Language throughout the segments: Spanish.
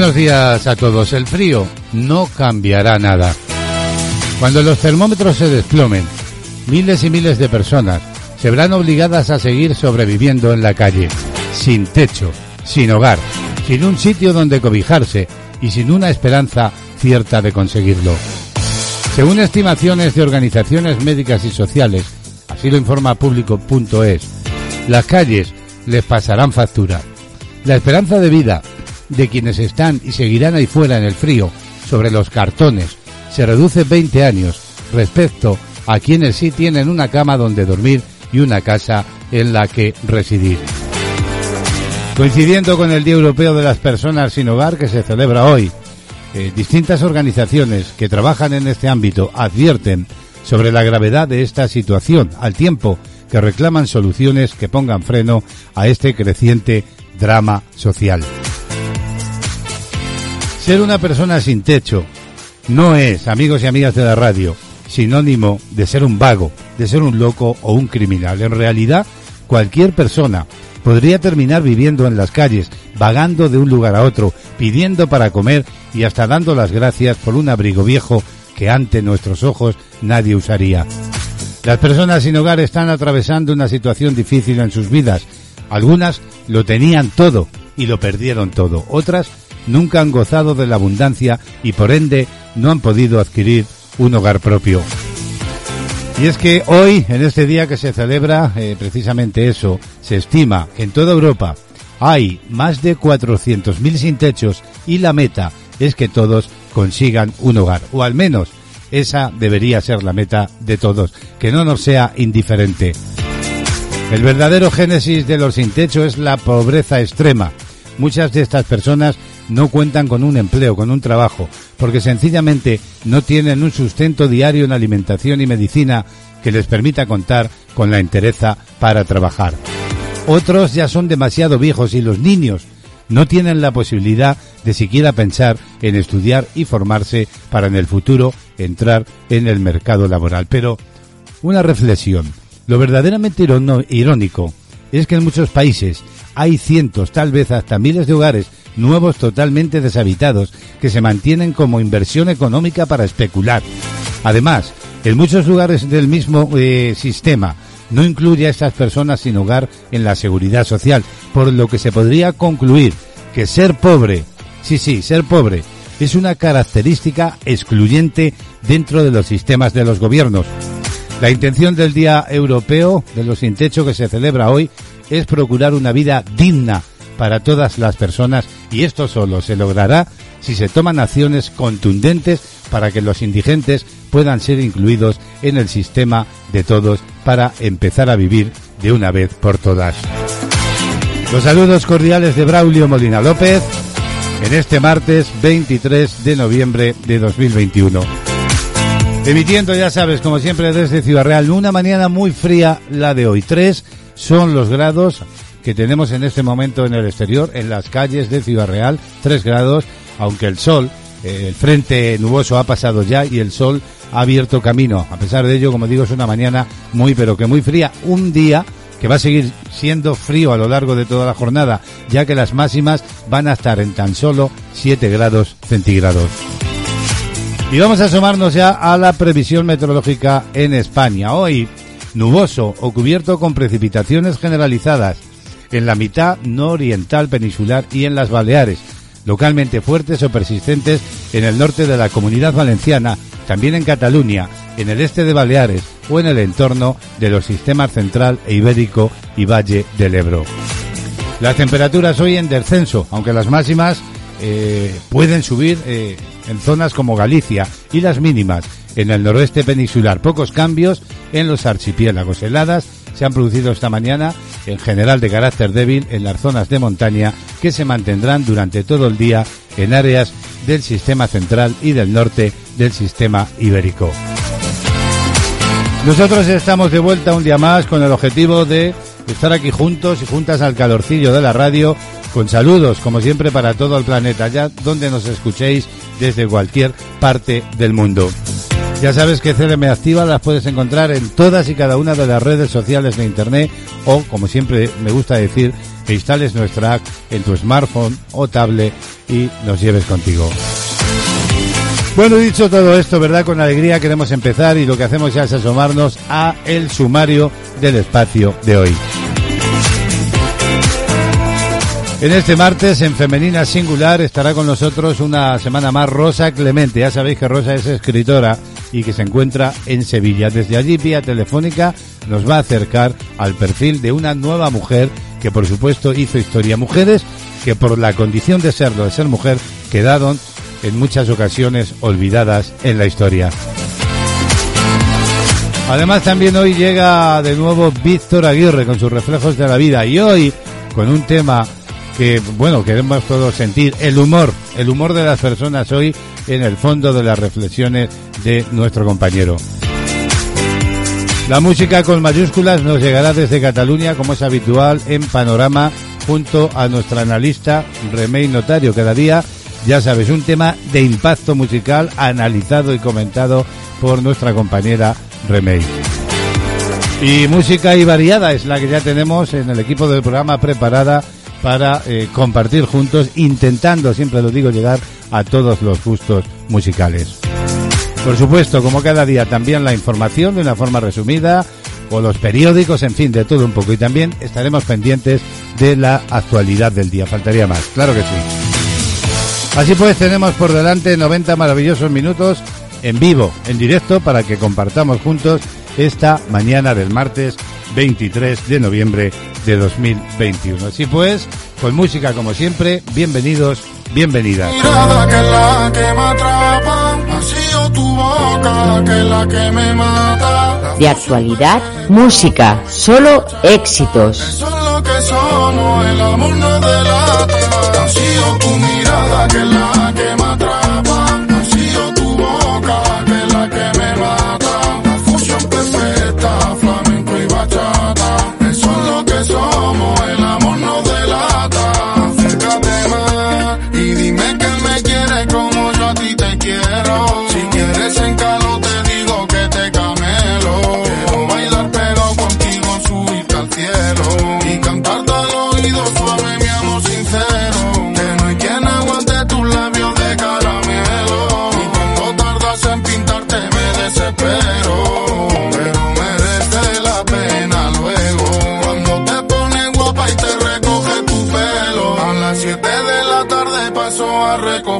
Buenos días a todos. El frío no cambiará nada. Cuando los termómetros se desplomen, miles y miles de personas se verán obligadas a seguir sobreviviendo en la calle, sin techo, sin hogar, sin un sitio donde cobijarse y sin una esperanza cierta de conseguirlo. Según estimaciones de organizaciones médicas y sociales, así lo informa público.es, las calles les pasarán factura. La esperanza de vida de quienes están y seguirán ahí fuera en el frío sobre los cartones se reduce 20 años respecto a quienes sí tienen una cama donde dormir y una casa en la que residir. Coincidiendo con el Día Europeo de las Personas sin Hogar que se celebra hoy, eh, distintas organizaciones que trabajan en este ámbito advierten sobre la gravedad de esta situación, al tiempo que reclaman soluciones que pongan freno a este creciente drama social. Ser una persona sin techo no es, amigos y amigas de la radio, sinónimo de ser un vago, de ser un loco o un criminal. En realidad, cualquier persona podría terminar viviendo en las calles, vagando de un lugar a otro, pidiendo para comer y hasta dando las gracias por un abrigo viejo que ante nuestros ojos nadie usaría. Las personas sin hogar están atravesando una situación difícil en sus vidas. Algunas lo tenían todo y lo perdieron todo. Otras nunca han gozado de la abundancia y por ende no han podido adquirir un hogar propio. Y es que hoy, en este día que se celebra eh, precisamente eso, se estima que en toda Europa hay más de 400.000 sin techos y la meta es que todos consigan un hogar, o al menos esa debería ser la meta de todos, que no nos sea indiferente. El verdadero génesis de los sin techo es la pobreza extrema. Muchas de estas personas no cuentan con un empleo, con un trabajo, porque sencillamente no tienen un sustento diario en alimentación y medicina que les permita contar con la entereza para trabajar. Otros ya son demasiado viejos y los niños no tienen la posibilidad de siquiera pensar en estudiar y formarse para en el futuro entrar en el mercado laboral. Pero una reflexión. Lo verdaderamente irónico es que en muchos países hay cientos, tal vez hasta miles de hogares nuevos totalmente deshabitados que se mantienen como inversión económica para especular. Además, en muchos lugares del mismo eh, sistema no incluye a estas personas sin hogar en la seguridad social, por lo que se podría concluir que ser pobre, sí, sí, ser pobre, es una característica excluyente dentro de los sistemas de los gobiernos. La intención del Día Europeo de los Sin Techo que se celebra hoy es procurar una vida digna para todas las personas y esto solo se logrará si se toman acciones contundentes para que los indigentes puedan ser incluidos en el sistema de todos para empezar a vivir de una vez por todas. Los saludos cordiales de Braulio Molina López en este martes 23 de noviembre de 2021. Emitiendo, ya sabes, como siempre desde Ciudad Real, una mañana muy fría la de hoy. Tres son los grados que tenemos en este momento en el exterior, en las calles de Ciudad Real, 3 grados, aunque el sol, eh, el frente nuboso ha pasado ya y el sol ha abierto camino. A pesar de ello, como digo, es una mañana muy pero que muy fría, un día que va a seguir siendo frío a lo largo de toda la jornada, ya que las máximas van a estar en tan solo 7 grados centígrados. Y vamos a asomarnos ya a la previsión meteorológica en España. Hoy, nuboso o cubierto con precipitaciones generalizadas en la mitad nororiental peninsular y en las Baleares, localmente fuertes o persistentes en el norte de la comunidad valenciana, también en Cataluña, en el este de Baleares o en el entorno de los sistemas central e ibérico y Valle del Ebro. Las temperaturas hoy en descenso, aunque las máximas eh, pueden subir eh, en zonas como Galicia y las mínimas en el noroeste peninsular. Pocos cambios en los archipiélagos. Heladas se han producido esta mañana, en general de carácter débil, en las zonas de montaña que se mantendrán durante todo el día en áreas del sistema central y del norte del sistema ibérico. Nosotros estamos de vuelta un día más con el objetivo de estar aquí juntos y juntas al calorcillo de la radio, con saludos, como siempre, para todo el planeta, allá donde nos escuchéis desde cualquier parte del mundo. Ya sabes que CLM Activa las puedes encontrar en todas y cada una de las redes sociales de Internet o, como siempre me gusta decir, que instales nuestra app en tu smartphone o tablet y nos lleves contigo. Bueno, dicho todo esto, ¿verdad? Con alegría queremos empezar y lo que hacemos ya es asomarnos a el sumario del espacio de hoy. En este martes, en Femenina Singular, estará con nosotros una semana más Rosa Clemente. Ya sabéis que Rosa es escritora y que se encuentra en Sevilla. Desde allí, vía telefónica, nos va a acercar al perfil de una nueva mujer que, por supuesto, hizo historia. Mujeres que, por la condición de serlo, de ser mujer, quedaron en muchas ocasiones olvidadas en la historia. Además, también hoy llega de nuevo Víctor Aguirre con sus reflejos de la vida y hoy con un tema que, bueno, queremos todos sentir el humor, el humor de las personas hoy en el fondo de las reflexiones de nuestro compañero. La música con mayúsculas nos llegará desde Cataluña, como es habitual, en Panorama, junto a nuestra analista Remey Notario. Cada día, ya sabes, un tema de impacto musical analizado y comentado por nuestra compañera Remey. Y música y variada es la que ya tenemos en el equipo del programa preparada para eh, compartir juntos, intentando, siempre lo digo, llegar a todos los gustos musicales. Por supuesto, como cada día, también la información de una forma resumida, o los periódicos, en fin, de todo un poco. Y también estaremos pendientes de la actualidad del día. Faltaría más, claro que sí. Así pues, tenemos por delante 90 maravillosos minutos en vivo, en directo, para que compartamos juntos esta mañana del martes 23 de noviembre de 2021. Así pues, con música como siempre, bienvenidos, bienvenidas. De actualidad, música, solo éxitos. Eso es lo que somos, el amor no delata. Ha sido tu mirada que es la que me atrapa.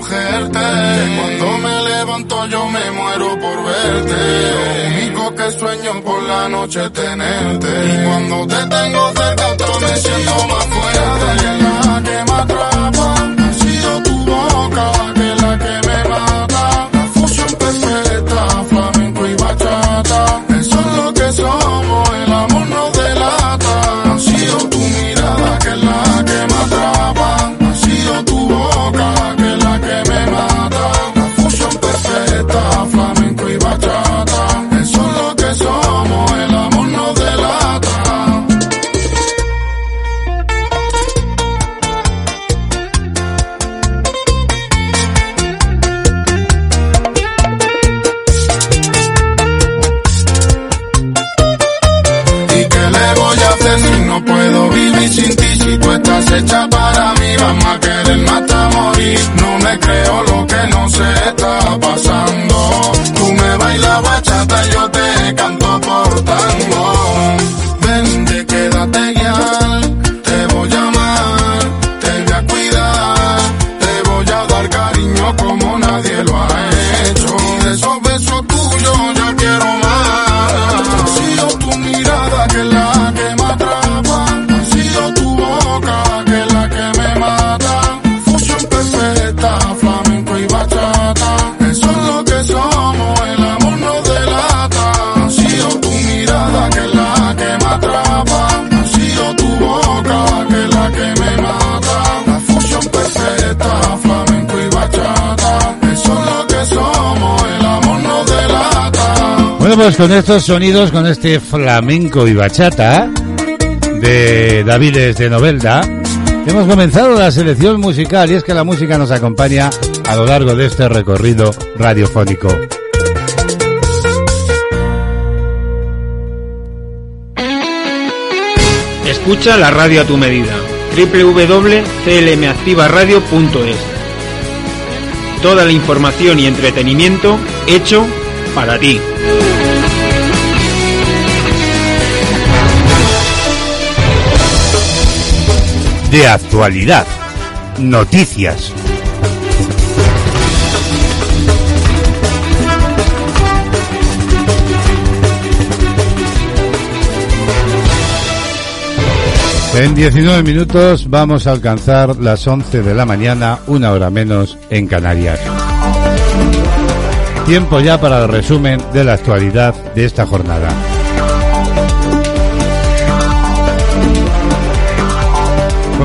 Cuando me levanto yo me muero por verte. Lo único que sueño por la noche es tenerte. Y cuando te tengo cerca me Con estos sonidos, con este flamenco y bachata de Davides de Novelda, hemos comenzado la selección musical y es que la música nos acompaña a lo largo de este recorrido radiofónico. Escucha la radio a tu medida. www.clmactivaradio.es toda la información y entretenimiento hecho para ti. De actualidad. Noticias. En 19 minutos vamos a alcanzar las 11 de la mañana, una hora menos en Canarias. Tiempo ya para el resumen de la actualidad de esta jornada.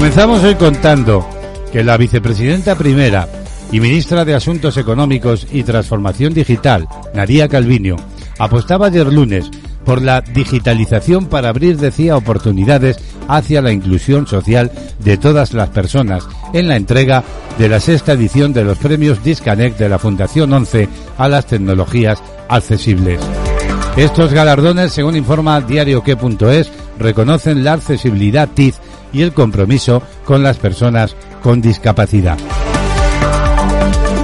Comenzamos hoy contando que la vicepresidenta primera y ministra de Asuntos Económicos y Transformación Digital, Nadia Calviño, apostaba ayer lunes por la digitalización para abrir, decía, oportunidades hacia la inclusión social de todas las personas en la entrega de la sexta edición de los premios Disconnect de la Fundación 11 a las tecnologías accesibles. Estos galardones, según informa diarioque.es, reconocen la accesibilidad TIC y el compromiso con las personas con discapacidad.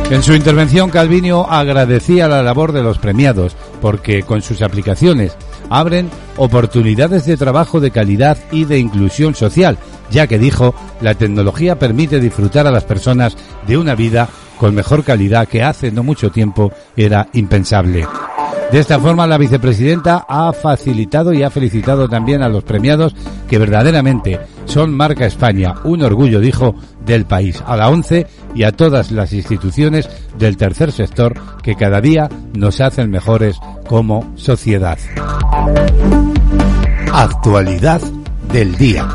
En su intervención, Calviño agradecía la labor de los premiados porque con sus aplicaciones abren oportunidades de trabajo de calidad y de inclusión social, ya que dijo, la tecnología permite disfrutar a las personas de una vida con mejor calidad que hace no mucho tiempo era impensable. De esta forma, la vicepresidenta ha facilitado y ha felicitado también a los premiados que verdaderamente son marca España, un orgullo, dijo, del país, a la ONCE y a todas las instituciones del tercer sector que cada día nos hacen mejores como sociedad. Actualidad del día.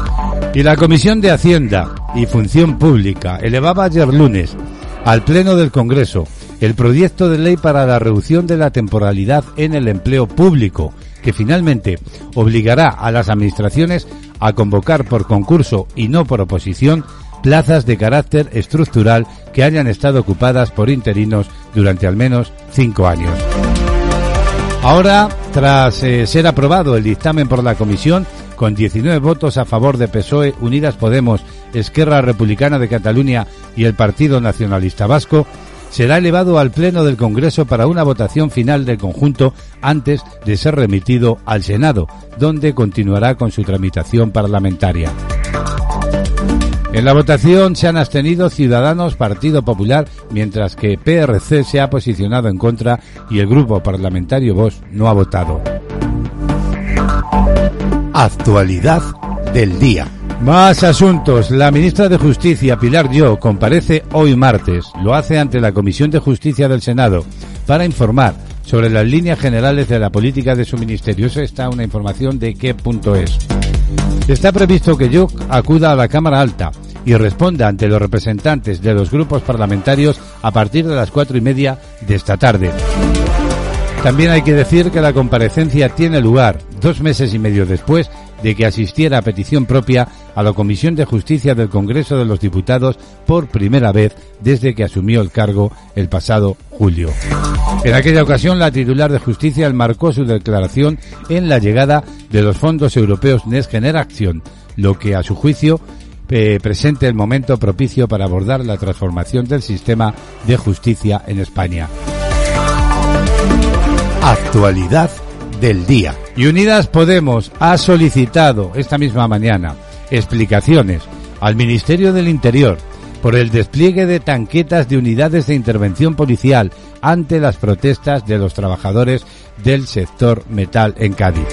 Y la Comisión de Hacienda y Función Pública elevaba ayer lunes al Pleno del Congreso el proyecto de ley para la reducción de la temporalidad en el empleo público, que finalmente obligará a las administraciones a convocar por concurso y no por oposición plazas de carácter estructural que hayan estado ocupadas por interinos durante al menos cinco años. Ahora, tras eh, ser aprobado el dictamen por la Comisión, con 19 votos a favor de PSOE, Unidas Podemos, Esquerra Republicana de Cataluña y el Partido Nacionalista Vasco, será elevado al Pleno del Congreso para una votación final del conjunto antes de ser remitido al Senado, donde continuará con su tramitación parlamentaria. En la votación se han abstenido Ciudadanos, Partido Popular, mientras que PRC se ha posicionado en contra y el grupo parlamentario Vox no ha votado. Actualidad del día. Más asuntos. La ministra de Justicia, Pilar Yo, comparece hoy martes. Lo hace ante la Comisión de Justicia del Senado para informar sobre las líneas generales de la política de su ministerio. Eso está una información de qué punto es. Está previsto que Yo acuda a la Cámara Alta y responda ante los representantes de los grupos parlamentarios a partir de las cuatro y media de esta tarde. También hay que decir que la comparecencia tiene lugar dos meses y medio después de que asistiera a petición propia a la Comisión de Justicia del Congreso de los Diputados por primera vez desde que asumió el cargo el pasado julio. En aquella ocasión, la titular de Justicia marcó su declaración en la llegada de los fondos europeos Next Generation, lo que a su juicio eh, presente el momento propicio para abordar la transformación del sistema de justicia en España. Actualidad del día. Y Unidas Podemos ha solicitado esta misma mañana explicaciones al Ministerio del Interior por el despliegue de tanquetas de unidades de intervención policial ante las protestas de los trabajadores del sector metal en Cádiz.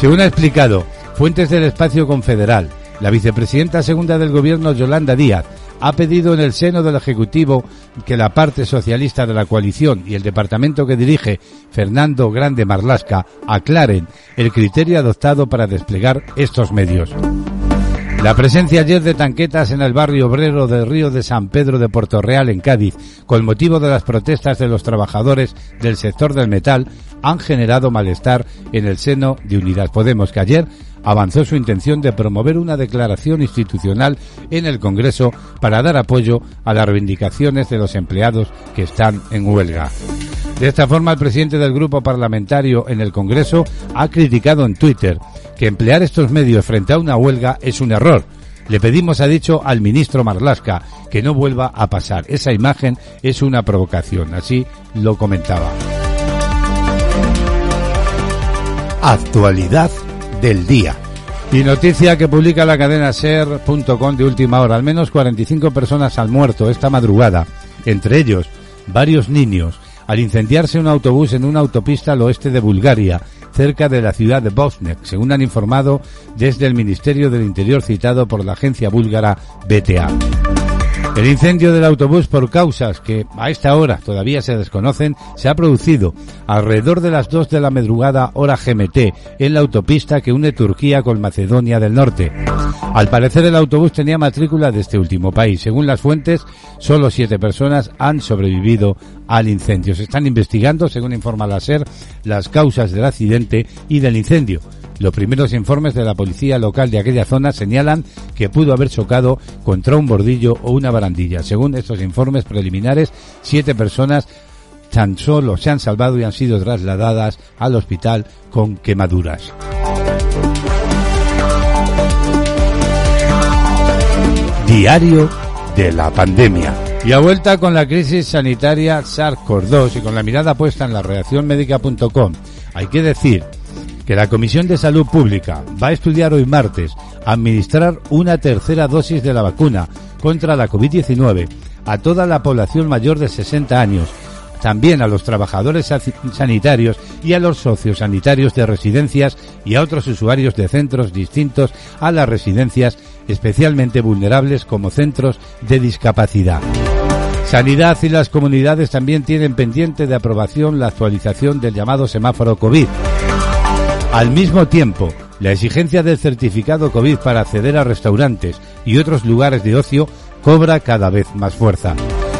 Según ha explicado fuentes del espacio confederal, la vicepresidenta segunda del gobierno Yolanda Díaz ha pedido en el seno del Ejecutivo que la parte socialista de la coalición y el departamento que dirige Fernando Grande Marlasca aclaren el criterio adoptado para desplegar estos medios. La presencia ayer de tanquetas en el barrio obrero del río de San Pedro de Puerto Real en Cádiz, con motivo de las protestas de los trabajadores del sector del metal, han generado malestar en el seno de Unidad Podemos, que ayer avanzó su intención de promover una declaración institucional en el Congreso para dar apoyo a las reivindicaciones de los empleados que están en huelga. De esta forma, el presidente del grupo parlamentario en el Congreso ha criticado en Twitter que emplear estos medios frente a una huelga es un error, Le pedimos, ha dicho, al ministro Marlasca que no vuelva a pasar. Esa imagen es una provocación, así lo comentaba. Actualidad del día. Y noticia que publica la cadena ser.com de última hora. Al menos 45 personas han muerto esta madrugada, entre ellos varios niños, al incendiarse un autobús en una autopista al oeste de Bulgaria, cerca de la ciudad de Bosnek, según han informado desde el Ministerio del Interior citado por la agencia búlgara BTA. El incendio del autobús por causas que a esta hora todavía se desconocen se ha producido alrededor de las 2 de la madrugada hora GMT en la autopista que une Turquía con Macedonia del Norte. Al parecer el autobús tenía matrícula de este último país. Según las fuentes, solo siete personas han sobrevivido al incendio. Se están investigando, según informa la SER, las causas del accidente y del incendio. Los primeros informes de la policía local de aquella zona señalan que pudo haber chocado contra un bordillo o una barandilla. Según estos informes preliminares, siete personas tan solo se han salvado y han sido trasladadas al hospital con quemaduras. Diario de la pandemia. Y a vuelta con la crisis sanitaria SARS-CoV-2 y con la mirada puesta en la reacción médica.com, hay que decir que la Comisión de Salud Pública va a estudiar hoy martes administrar una tercera dosis de la vacuna contra la COVID-19 a toda la población mayor de 60 años, también a los trabajadores sanitarios y a los sociosanitarios de residencias y a otros usuarios de centros distintos a las residencias especialmente vulnerables como centros de discapacidad. Sanidad y las comunidades también tienen pendiente de aprobación la actualización del llamado semáforo COVID. Al mismo tiempo, la exigencia del certificado COVID para acceder a restaurantes y otros lugares de ocio cobra cada vez más fuerza.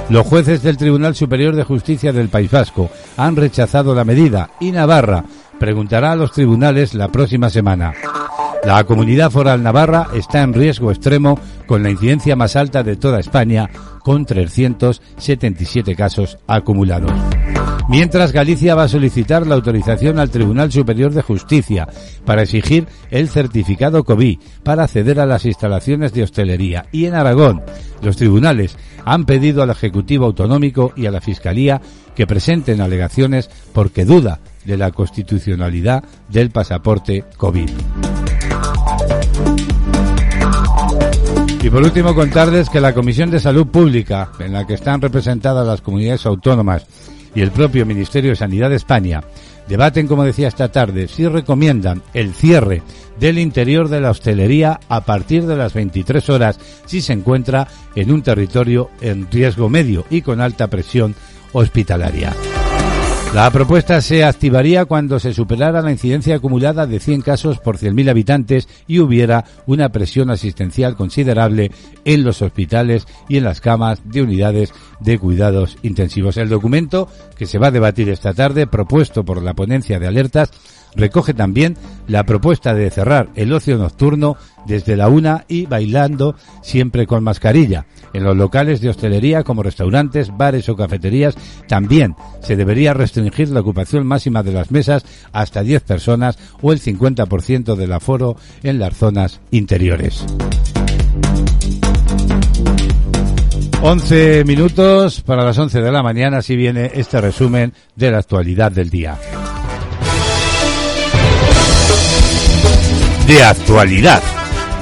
Los jueces del Tribunal Superior de Justicia del País Vasco han rechazado la medida y Navarra preguntará a los tribunales la próxima semana. La comunidad foral navarra está en riesgo extremo con la incidencia más alta de toda España, con 377 casos acumulados. Mientras Galicia va a solicitar la autorización al Tribunal Superior de Justicia para exigir el certificado COVID para acceder a las instalaciones de hostelería. Y en Aragón, los tribunales han pedido al Ejecutivo Autonómico y a la Fiscalía que presenten alegaciones porque duda de la constitucionalidad del pasaporte COVID. Y por último contarles que la Comisión de Salud Pública, en la que están representadas las comunidades autónomas y el propio Ministerio de Sanidad de España, debaten, como decía esta tarde, si recomiendan el cierre del interior de la hostelería a partir de las 23 horas si se encuentra en un territorio en riesgo medio y con alta presión hospitalaria. La propuesta se activaría cuando se superara la incidencia acumulada de 100 casos por 100.000 habitantes y hubiera una presión asistencial considerable en los hospitales y en las camas de unidades de cuidados intensivos. El documento que se va a debatir esta tarde, propuesto por la ponencia de alertas, recoge también la propuesta de cerrar el ocio nocturno desde la una y bailando siempre con mascarilla. En los locales de hostelería como restaurantes, bares o cafeterías también se debería restringir la ocupación máxima de las mesas hasta 10 personas o el 50% del aforo en las zonas interiores. 11 minutos para las 11 de la mañana, así viene este resumen de la actualidad del día. De actualidad.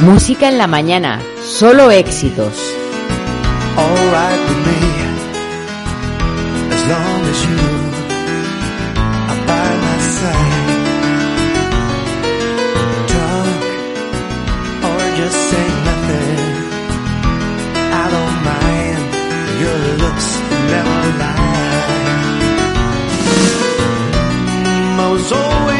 Música en la mañana, solo éxitos. never always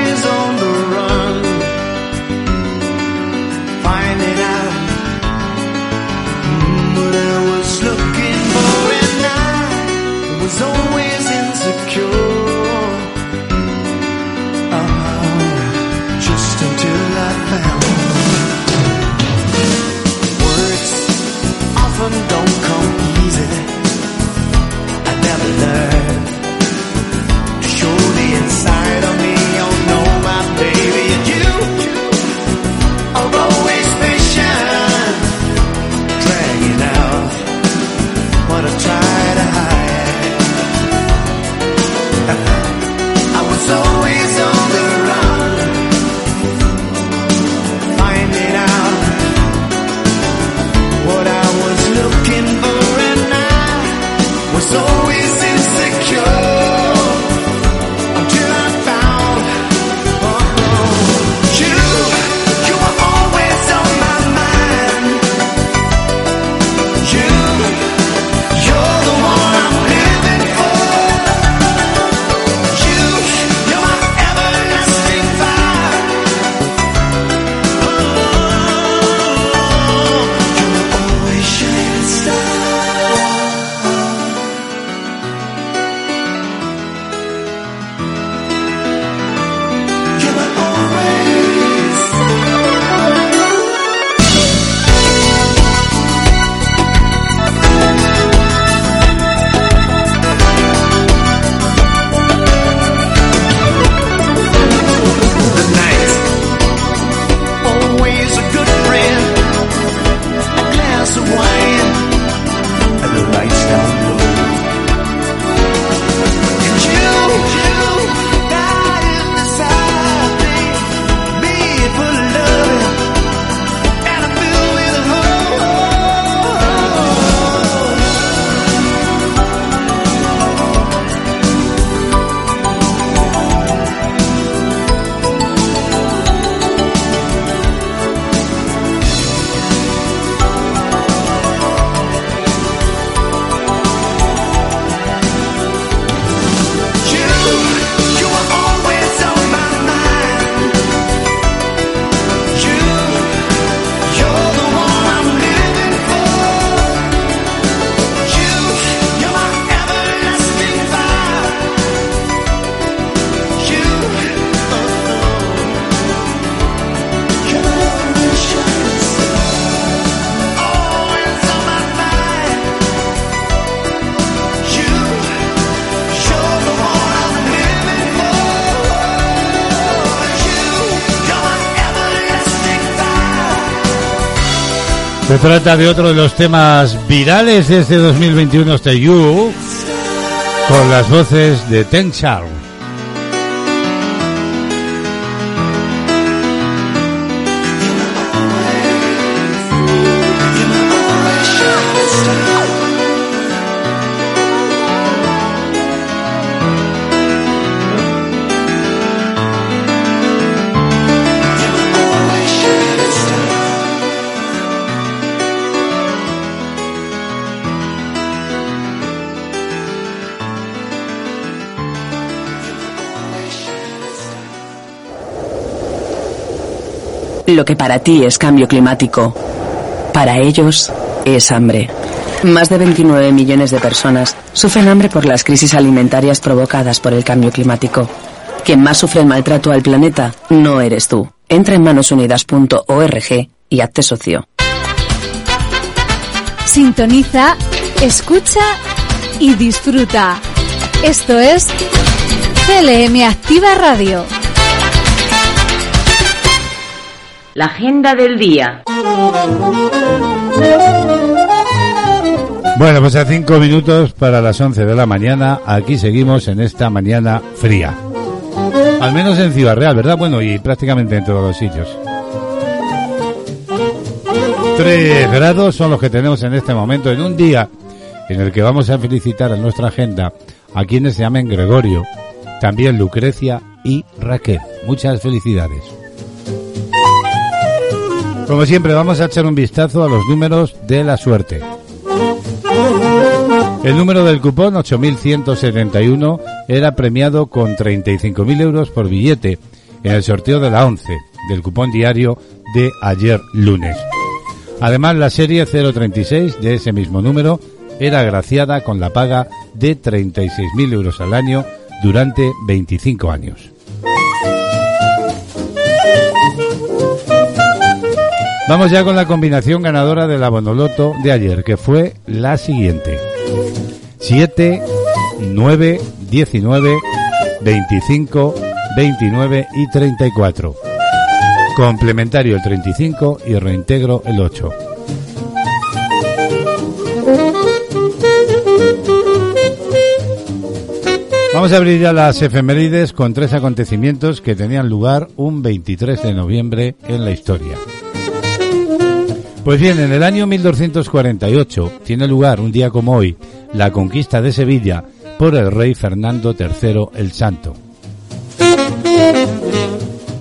trata de otro de los temas virales de este 2021, este You, con las voces de Ten. Que para ti es cambio climático, para ellos es hambre. Más de 29 millones de personas sufren hambre por las crisis alimentarias provocadas por el cambio climático. Quien más sufre el maltrato al planeta no eres tú. Entra en manosunidas.org y hazte socio. Sintoniza, escucha y disfruta. Esto es CLM Activa Radio. La agenda del día. Bueno, pues a cinco minutos para las 11 de la mañana, aquí seguimos en esta mañana fría. Al menos en Ciudad Real, ¿verdad? Bueno, y prácticamente en todos los sitios. Tres grados son los que tenemos en este momento, en un día en el que vamos a felicitar a nuestra agenda a quienes se llamen Gregorio, también Lucrecia y Raquel. Muchas felicidades. Como siempre, vamos a echar un vistazo a los números de la suerte. El número del cupón 8171 era premiado con 35.000 euros por billete en el sorteo de la 11 del cupón diario de ayer lunes. Además, la serie 036 de ese mismo número era agraciada con la paga de 36.000 euros al año durante 25 años. Vamos ya con la combinación ganadora de la Bonoloto de ayer, que fue la siguiente. 7, 9, 19, 25, 29 y 34. Complementario el 35 y reintegro el 8. Vamos a abrir ya las efemérides con tres acontecimientos que tenían lugar un 23 de noviembre en la historia. Pues bien, en el año 1248 tiene lugar, un día como hoy, la conquista de Sevilla por el rey Fernando III el Santo.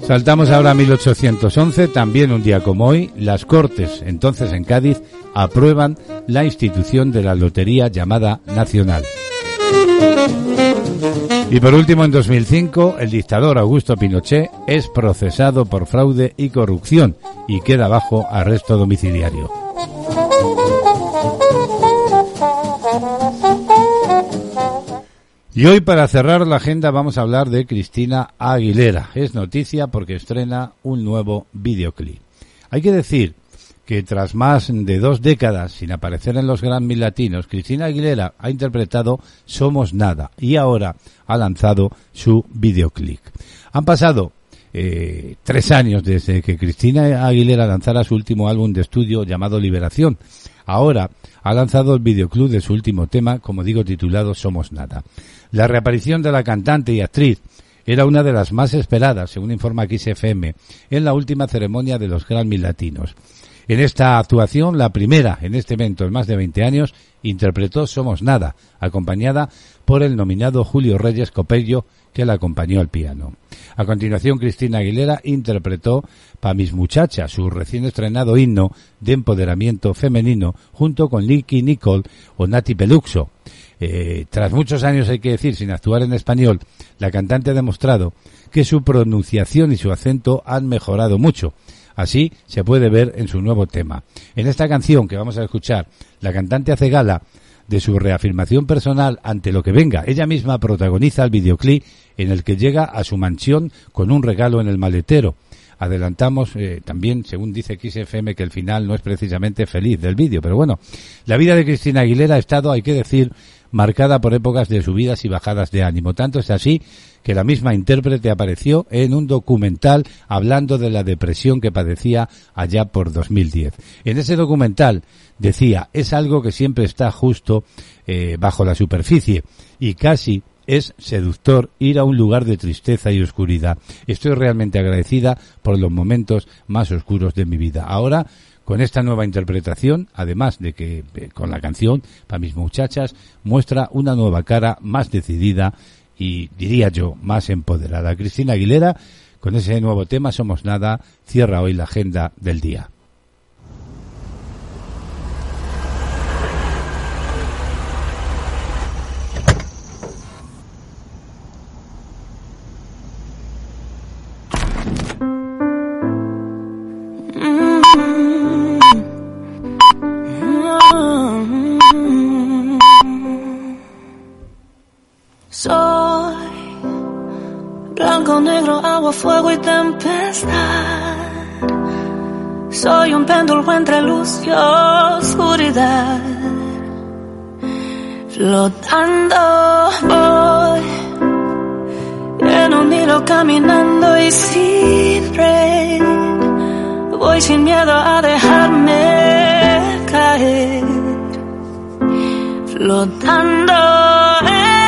Saltamos ahora a 1811, también un día como hoy, las Cortes, entonces en Cádiz, aprueban la institución de la lotería llamada Nacional. Y por último, en 2005, el dictador Augusto Pinochet es procesado por fraude y corrupción y queda bajo arresto domiciliario. Y hoy para cerrar la agenda vamos a hablar de Cristina Aguilera. Es noticia porque estrena un nuevo videoclip. Hay que decir que tras más de dos décadas sin aparecer en los Grammy Latinos, Cristina Aguilera ha interpretado Somos Nada y ahora ha lanzado su videoclip. Han pasado eh, tres años desde que Cristina Aguilera lanzara su último álbum de estudio llamado Liberación. Ahora ha lanzado el videoclip de su último tema, como digo, titulado Somos Nada. La reaparición de la cantante y actriz era una de las más esperadas, según informa XFM, en la última ceremonia de los Grammy Latinos. En esta actuación, la primera en este evento en más de 20 años, interpretó Somos Nada, acompañada por el nominado Julio Reyes Copello, que la acompañó al piano. A continuación, Cristina Aguilera interpretó Pa' mis muchachas, su recién estrenado himno de empoderamiento femenino, junto con Licky Nicole o Nati Peluxo. Eh, tras muchos años, hay que decir, sin actuar en español, la cantante ha demostrado que su pronunciación y su acento han mejorado mucho. Así se puede ver en su nuevo tema. En esta canción que vamos a escuchar, la cantante hace gala de su reafirmación personal ante lo que venga. Ella misma protagoniza el videoclip en el que llega a su mansión con un regalo en el maletero. Adelantamos eh, también, según dice XFM, que el final no es precisamente feliz del vídeo, pero bueno, la vida de Cristina Aguilera ha estado, hay que decir, marcada por épocas de subidas y bajadas de ánimo. Tanto es así que la misma intérprete apareció en un documental hablando de la depresión que padecía allá por 2010. En ese documental decía, es algo que siempre está justo eh, bajo la superficie y casi es seductor ir a un lugar de tristeza y oscuridad. Estoy realmente agradecida por los momentos más oscuros de mi vida. Ahora con esta nueva interpretación, además de que eh, con la canción, para mis muchachas, muestra una nueva cara más decidida y diría yo más empoderada. Cristina Aguilera, con ese nuevo tema Somos Nada, cierra hoy la agenda del día. Negro, agua, fuego y tempestad. Soy un péndulo entre luz y oscuridad. Flotando voy en un hilo caminando y siempre voy sin miedo a dejarme caer. Flotando en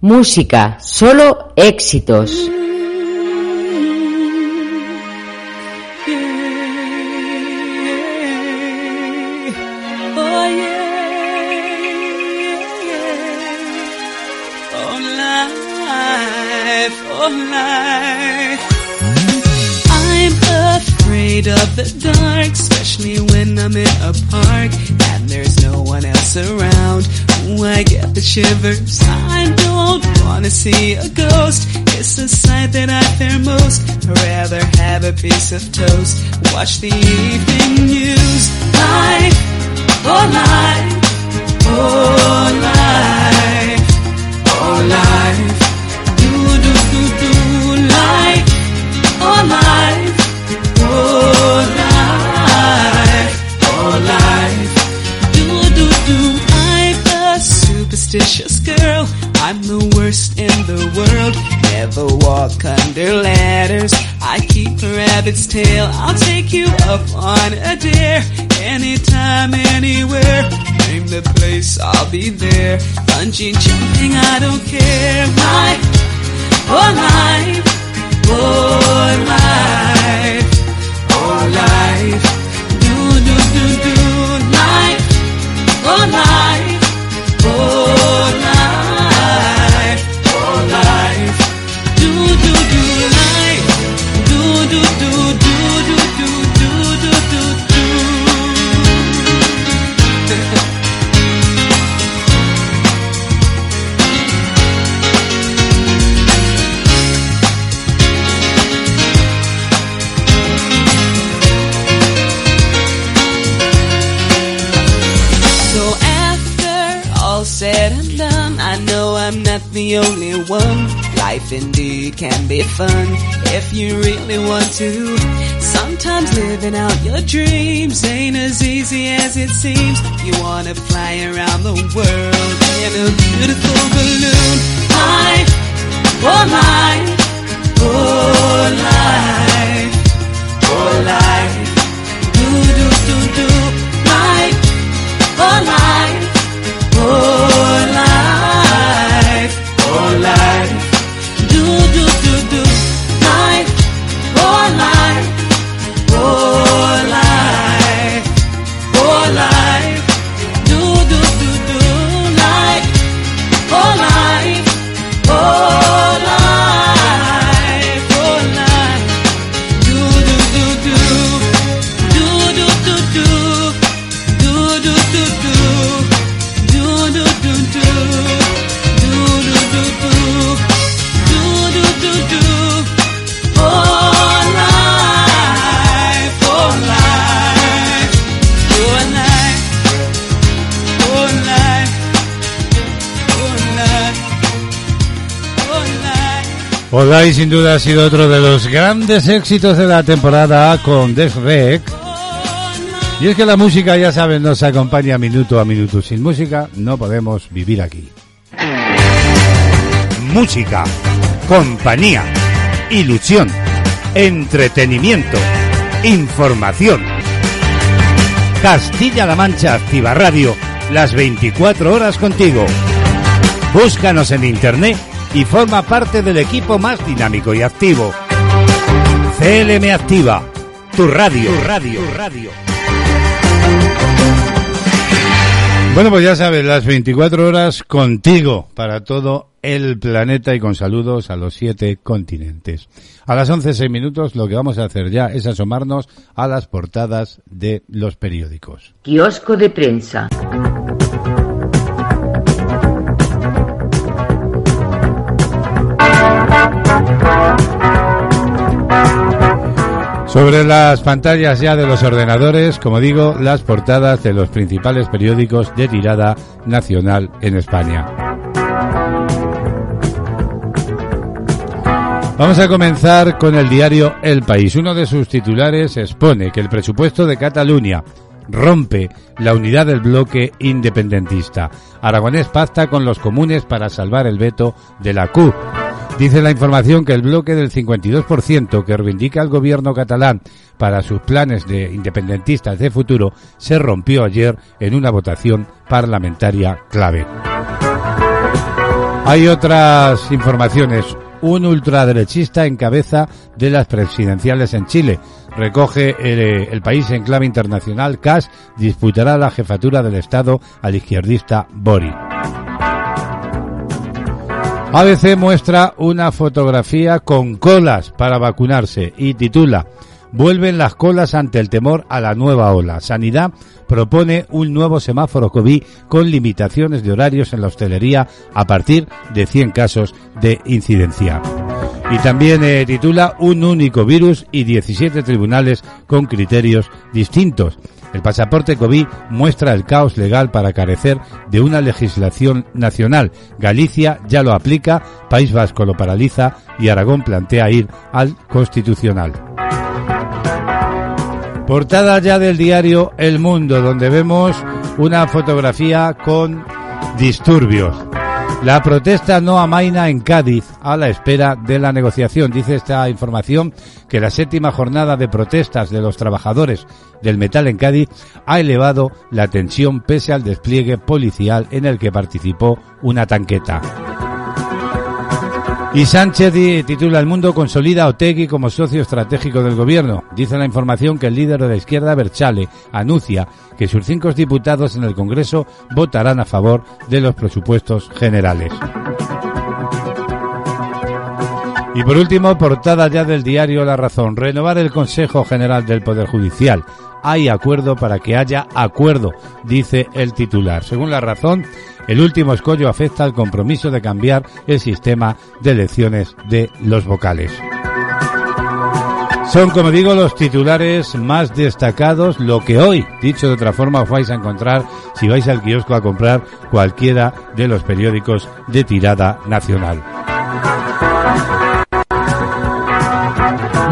música, solo éxitos. Piece of toast. Watch the evening news. Life, oh life, de the only one. Life indeed can be fun if you really want to. Sometimes living out your dreams ain't as easy as it seems. You wanna fly around the world in a beautiful balloon. Life, oh life, oh life, oh life. Do do do do life. Oh life, oh life. Hola y sin duda ha sido otro de los grandes éxitos de la temporada con Def Rec. Y es que la música, ya saben, nos acompaña minuto a minuto. Sin música no podemos vivir aquí. Música, compañía, ilusión, entretenimiento, información. Castilla-La Mancha Activa Radio, las 24 horas contigo. Búscanos en internet y forma parte del equipo más dinámico y activo. CLM Activa, tu radio, tu radio, tu radio. Bueno, pues ya sabes, las 24 horas contigo para todo el planeta y con saludos a los siete continentes. A las 11, seis minutos lo que vamos a hacer ya es asomarnos a las portadas de los periódicos. Kiosco de prensa. Sobre las pantallas ya de los ordenadores, como digo, las portadas de los principales periódicos de tirada nacional en España. Vamos a comenzar con el diario El País. Uno de sus titulares expone que el presupuesto de Cataluña rompe la unidad del bloque independentista. Aragonés pacta con los comunes para salvar el veto de la CUP. Dice la información que el bloque del 52% que reivindica el gobierno catalán para sus planes de independentistas de futuro se rompió ayer en una votación parlamentaria clave. Hay otras informaciones. Un ultraderechista en cabeza de las presidenciales en Chile. Recoge el, el país en clave internacional. CAS disputará la jefatura del Estado al izquierdista Bori. ABC muestra una fotografía con colas para vacunarse y titula Vuelven las colas ante el temor a la nueva ola. Sanidad propone un nuevo semáforo COVID con limitaciones de horarios en la hostelería a partir de 100 casos de incidencia. Y también eh, titula Un único virus y 17 tribunales con criterios distintos. El pasaporte COVID muestra el caos legal para carecer de una legislación nacional. Galicia ya lo aplica, País Vasco lo paraliza y Aragón plantea ir al constitucional. Portada ya del diario El Mundo, donde vemos una fotografía con disturbios. La protesta no amaina en Cádiz a la espera de la negociación. Dice esta información que la séptima jornada de protestas de los trabajadores del metal en Cádiz ha elevado la tensión pese al despliegue policial en el que participó una tanqueta. Y Sánchez titula El mundo consolida Otegui como socio estratégico del gobierno. Dice la información que el líder de la izquierda, Berchale, anuncia que sus cinco diputados en el Congreso votarán a favor de los presupuestos generales. Y por último, portada ya del diario La Razón. Renovar el Consejo General del Poder Judicial. Hay acuerdo para que haya acuerdo, dice el titular. Según La Razón, el último escollo afecta al compromiso de cambiar el sistema de elecciones de los vocales. Son, como digo, los titulares más destacados, lo que hoy, dicho de otra forma, os vais a encontrar si vais al kiosco a comprar cualquiera de los periódicos de tirada nacional.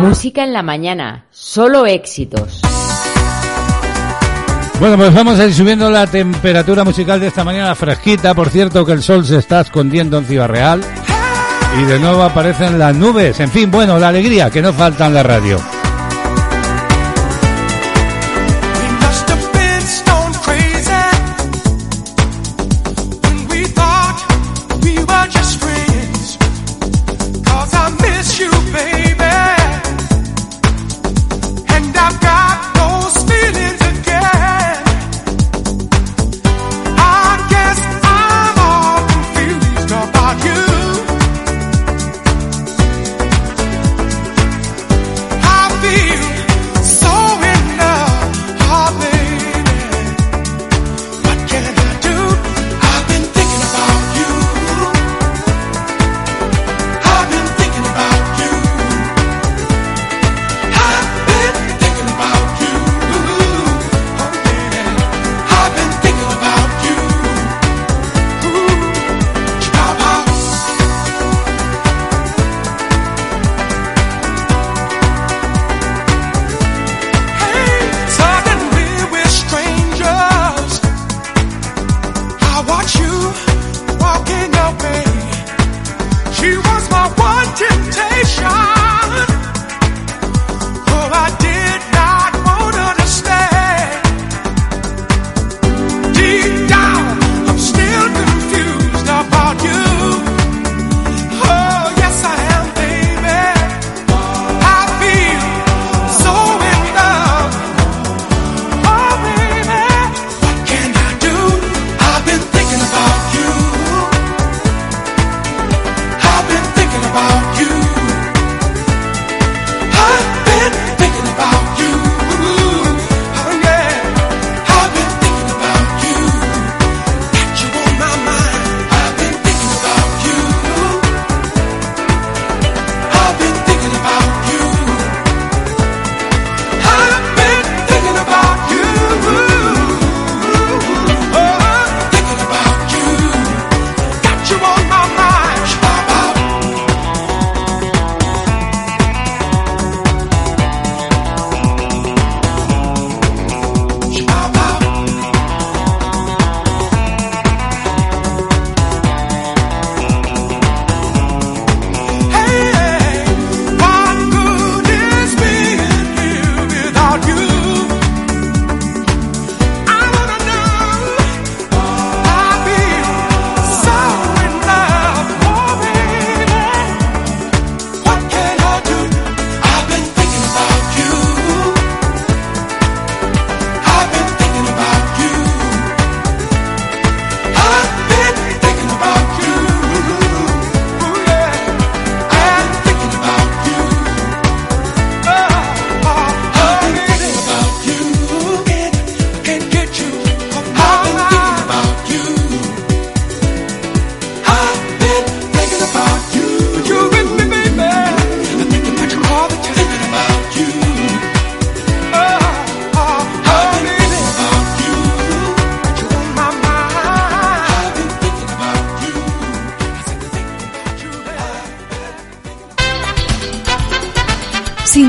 Música en la mañana. Solo éxitos. Bueno, pues vamos a ir subiendo la temperatura musical de esta mañana fresquita. Por cierto, que el sol se está escondiendo en Ciudad Real. Y de nuevo aparecen las nubes. En fin, bueno, la alegría que no falta en la radio.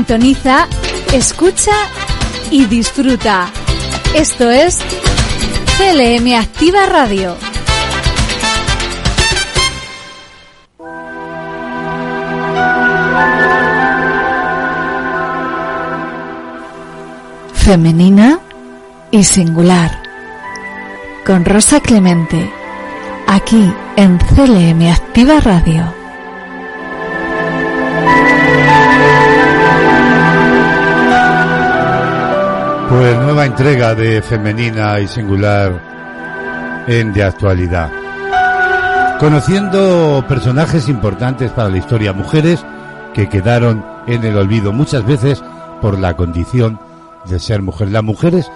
Sintoniza, escucha y disfruta. Esto es CLM Activa Radio. Femenina y singular. Con Rosa Clemente. Aquí en CLM Activa Radio. Pues nueva entrega de Femenina y Singular en De Actualidad. Conociendo personajes importantes para la historia, mujeres que quedaron en el olvido muchas veces por la condición de ser mujer. Las mujeres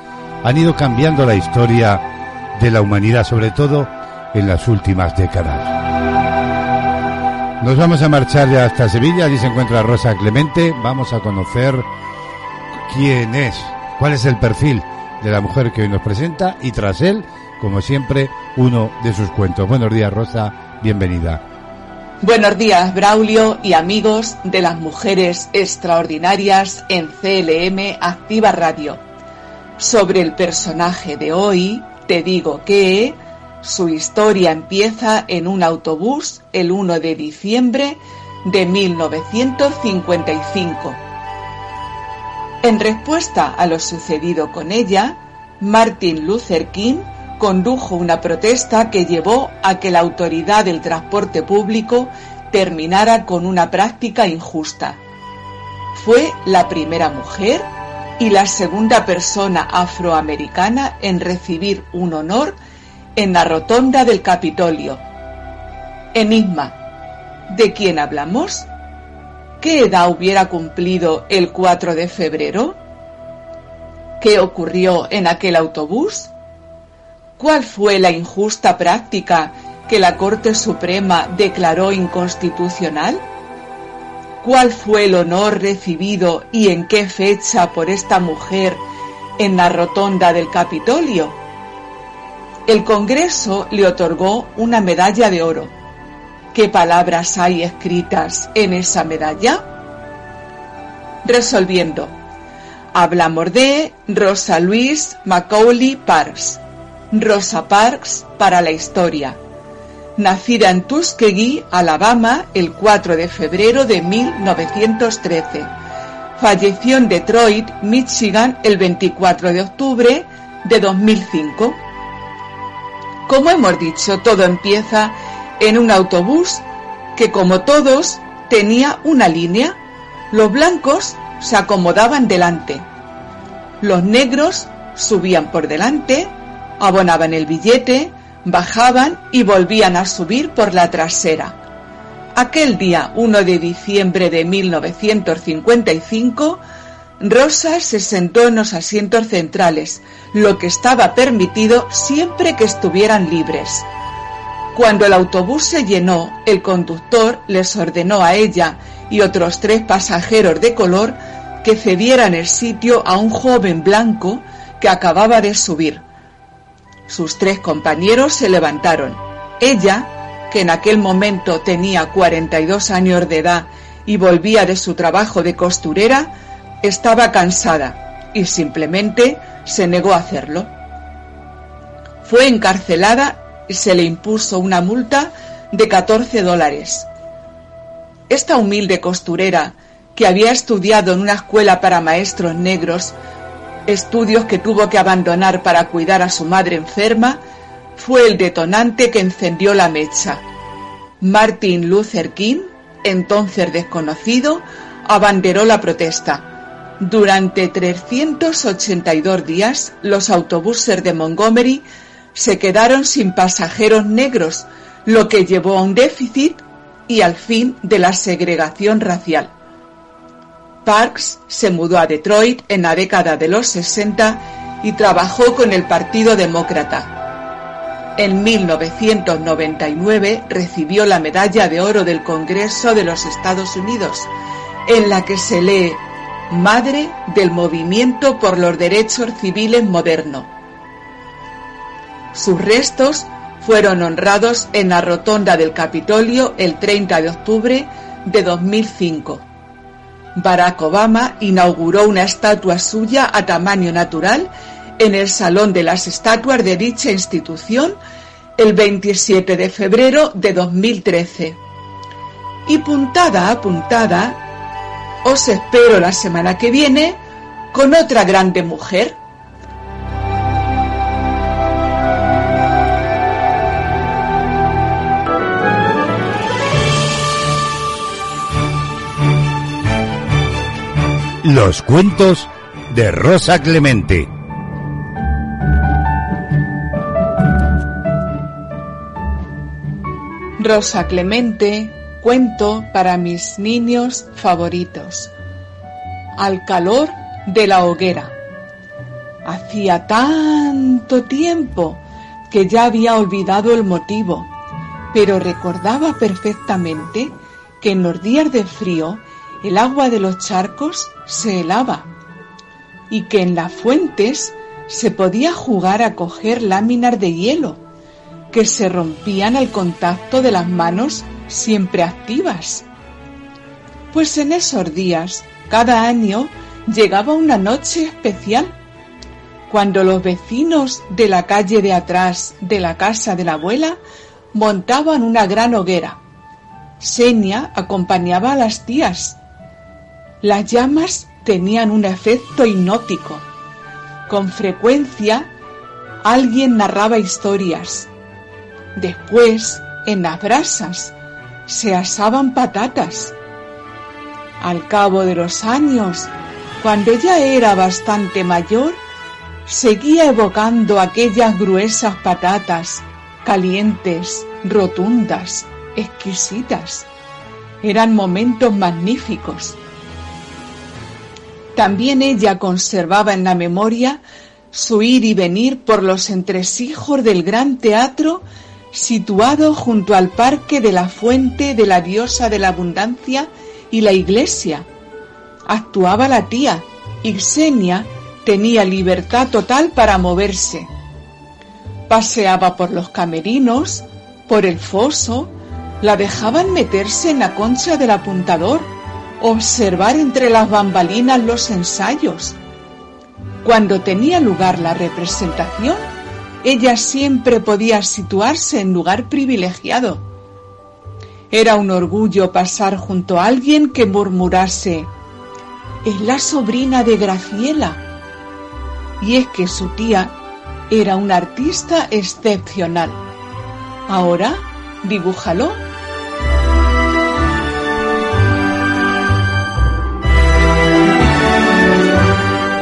han ido cambiando la historia de la humanidad, sobre todo en las últimas décadas. Nos vamos a marchar ya hasta Sevilla, allí se encuentra Rosa Clemente, vamos a conocer quién es, cuál es el perfil de la mujer que hoy nos presenta y tras él, como siempre, uno de sus cuentos. Buenos días Rosa, bienvenida. Buenos días, Braulio y amigos de las mujeres extraordinarias en CLM Activa Radio. Sobre el personaje de hoy, te digo que su historia empieza en un autobús el 1 de diciembre de 1955. En respuesta a lo sucedido con ella, Martin Luther King condujo una protesta que llevó a que la autoridad del transporte público terminara con una práctica injusta. Fue la primera mujer y la segunda persona afroamericana en recibir un honor en la rotonda del Capitolio. Enigma. ¿De quién hablamos? ¿Qué edad hubiera cumplido el 4 de febrero? ¿Qué ocurrió en aquel autobús? ¿Cuál fue la injusta práctica que la Corte Suprema declaró inconstitucional? ¿Cuál fue el honor recibido y en qué fecha por esta mujer en la rotonda del Capitolio? El Congreso le otorgó una medalla de oro. ¿Qué palabras hay escritas en esa medalla? Resolviendo. Hablamos de Rosa Louise Macaulay Parks. Rosa Parks para la historia. Nacida en Tuskegee, Alabama, el 4 de febrero de 1913. Falleció en Detroit, Michigan, el 24 de octubre de 2005. Como hemos dicho, todo empieza en un autobús que, como todos, tenía una línea. Los blancos se acomodaban delante. Los negros subían por delante, abonaban el billete, bajaban y volvían a subir por la trasera. Aquel día 1 de diciembre de 1955, Rosa se sentó en los asientos centrales, lo que estaba permitido siempre que estuvieran libres. Cuando el autobús se llenó, el conductor les ordenó a ella y otros tres pasajeros de color que cedieran el sitio a un joven blanco que acababa de subir. Sus tres compañeros se levantaron. Ella, que en aquel momento tenía 42 años de edad y volvía de su trabajo de costurera, estaba cansada y simplemente se negó a hacerlo. Fue encarcelada y se le impuso una multa de 14 dólares. Esta humilde costurera, que había estudiado en una escuela para maestros negros, estudios que tuvo que abandonar para cuidar a su madre enferma, fue el detonante que encendió la mecha. Martin Luther King, entonces desconocido, abanderó la protesta. Durante 382 días, los autobuses de Montgomery se quedaron sin pasajeros negros, lo que llevó a un déficit y al fin de la segregación racial. Parks se mudó a Detroit en la década de los 60 y trabajó con el Partido Demócrata. En 1999 recibió la Medalla de Oro del Congreso de los Estados Unidos, en la que se lee Madre del Movimiento por los Derechos Civiles Moderno. Sus restos fueron honrados en la rotonda del Capitolio el 30 de octubre de 2005. Barack Obama inauguró una estatua suya a tamaño natural en el Salón de las Estatuas de dicha institución el 27 de febrero de 2013. Y puntada a puntada, os espero la semana que viene con otra grande mujer. Los cuentos de Rosa Clemente. Rosa Clemente, cuento para mis niños favoritos. Al calor de la hoguera. Hacía tanto tiempo que ya había olvidado el motivo, pero recordaba perfectamente que en los días de frío el agua de los charcos se helaba y que en las fuentes se podía jugar a coger láminas de hielo que se rompían al contacto de las manos siempre activas. Pues en esos días, cada año, llegaba una noche especial, cuando los vecinos de la calle de atrás de la casa de la abuela montaban una gran hoguera. Senia acompañaba a las tías. Las llamas tenían un efecto hipnótico. Con frecuencia alguien narraba historias. Después, en las brasas, se asaban patatas. Al cabo de los años, cuando ya era bastante mayor, seguía evocando aquellas gruesas patatas, calientes, rotundas, exquisitas. Eran momentos magníficos. También ella conservaba en la memoria su ir y venir por los entresijos del gran teatro situado junto al parque de la fuente de la diosa de la abundancia y la iglesia. Actuaba la tía y Xenia tenía libertad total para moverse. Paseaba por los camerinos, por el foso, la dejaban meterse en la concha del apuntador, observar entre las bambalinas los ensayos. Cuando tenía lugar la representación, ella siempre podía situarse en lugar privilegiado. Era un orgullo pasar junto a alguien que murmurase, es la sobrina de Graciela. Y es que su tía era una artista excepcional. Ahora, dibújalo.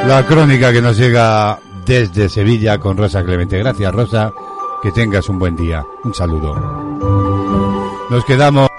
La crónica que nos llega desde Sevilla con Rosa Clemente. Gracias, Rosa. Que tengas un buen día. Un saludo. Nos quedamos.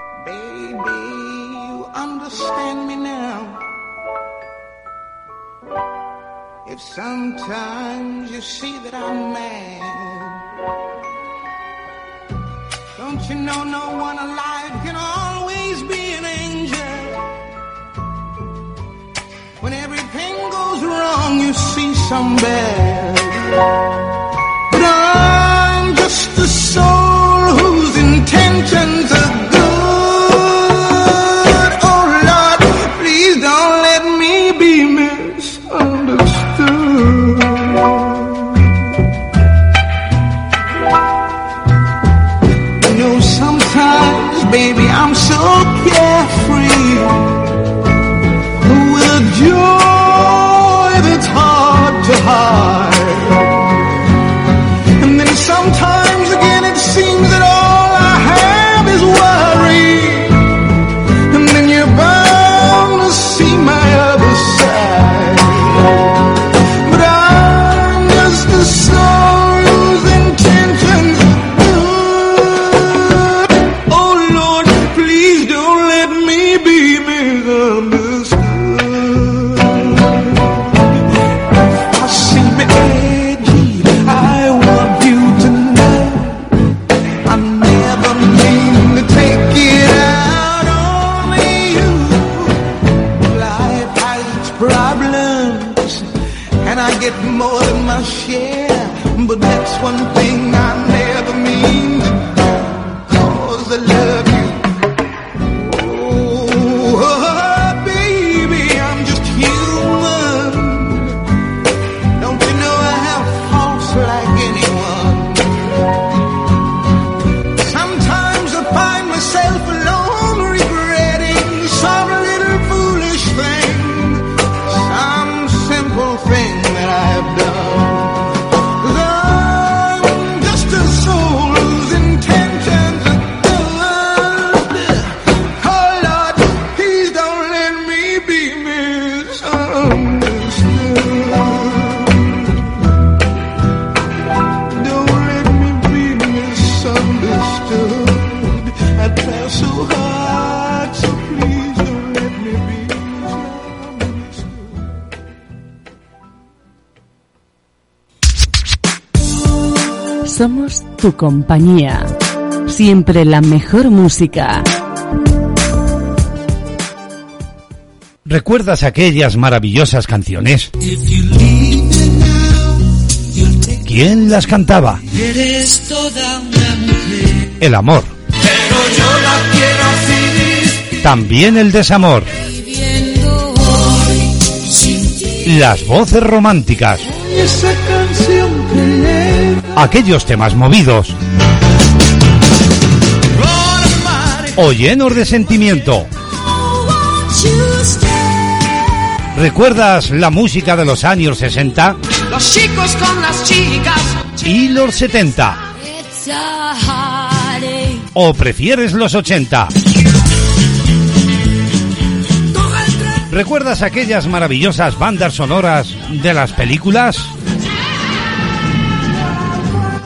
Somos tu compañía. Siempre la mejor música. ¿Recuerdas aquellas maravillosas canciones? ¿Quién las cantaba? El amor, también el desamor, las voces románticas, aquellos temas movidos o llenos de sentimiento. ¿Recuerdas la música de los años 60 Los chicos con las chicas. y los 70? It's a heartache. ¿O prefieres los 80? ¿Recuerdas aquellas maravillosas bandas sonoras de las películas?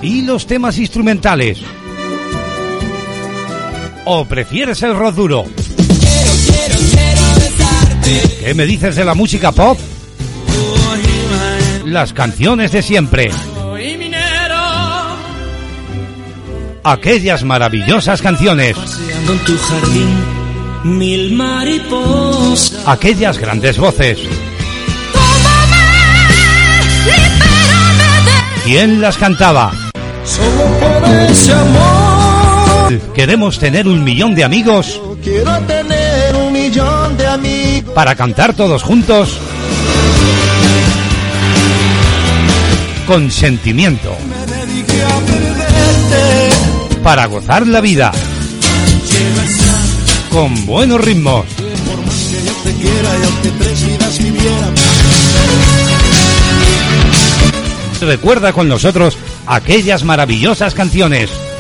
¿Y los temas instrumentales? ¿O prefieres el rock duro? ¿Qué me dices de la música pop? Las canciones de siempre. Aquellas maravillosas canciones. Aquellas grandes voces. ¿Quién las cantaba? Solo por ese amor. Queremos tener un millón de amigos Quiero tener un millón de amigos. para cantar todos juntos con sentimiento, Me dediqué a perderte. para gozar la vida con buenos ritmos. Por más que yo te quiera y aunque tres vidas viviera. Recuerda con nosotros aquellas maravillosas canciones.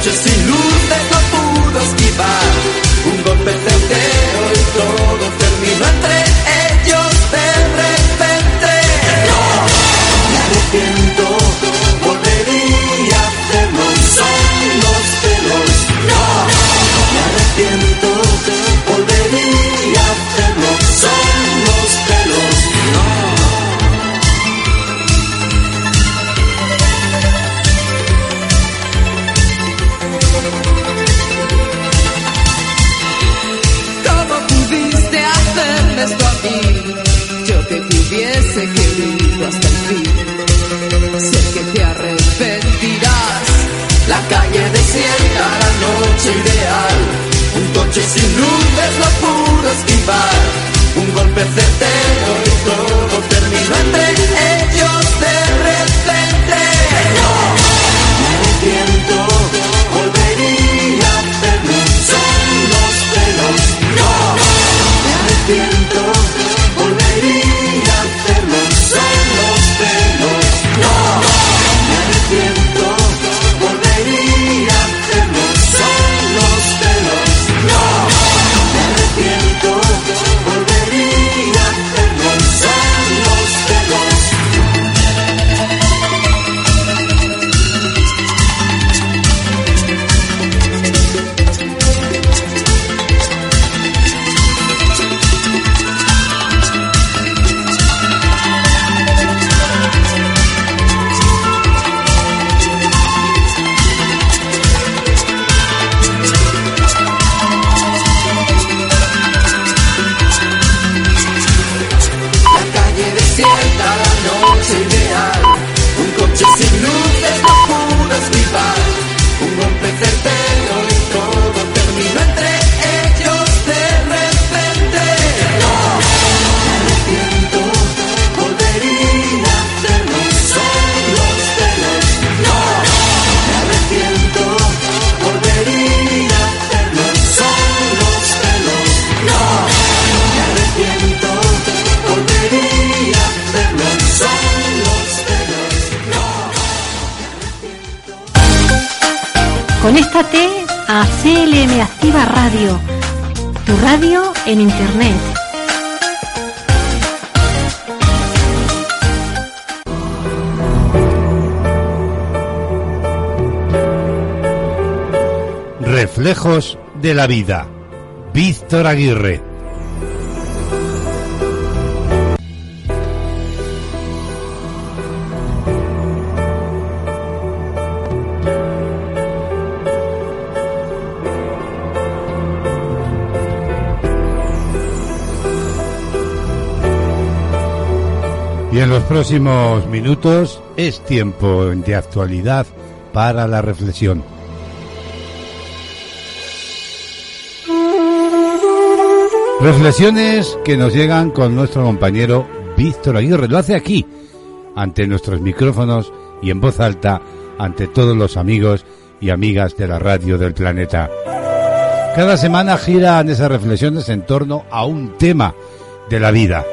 Un coche sin luces Un coche sin luces no pudo esquivar. Un golpe certero y todo terminó entre ellos A CLM Activa Radio, tu radio en Internet. Reflejos de la vida. Víctor Aguirre. Próximos minutos es tiempo de actualidad para la reflexión. Reflexiones que nos llegan con nuestro compañero Víctor Aguirre. Lo hace aquí, ante nuestros micrófonos y en voz alta, ante todos los amigos y amigas de la radio del planeta. Cada semana giran esas reflexiones en torno a un tema de la vida.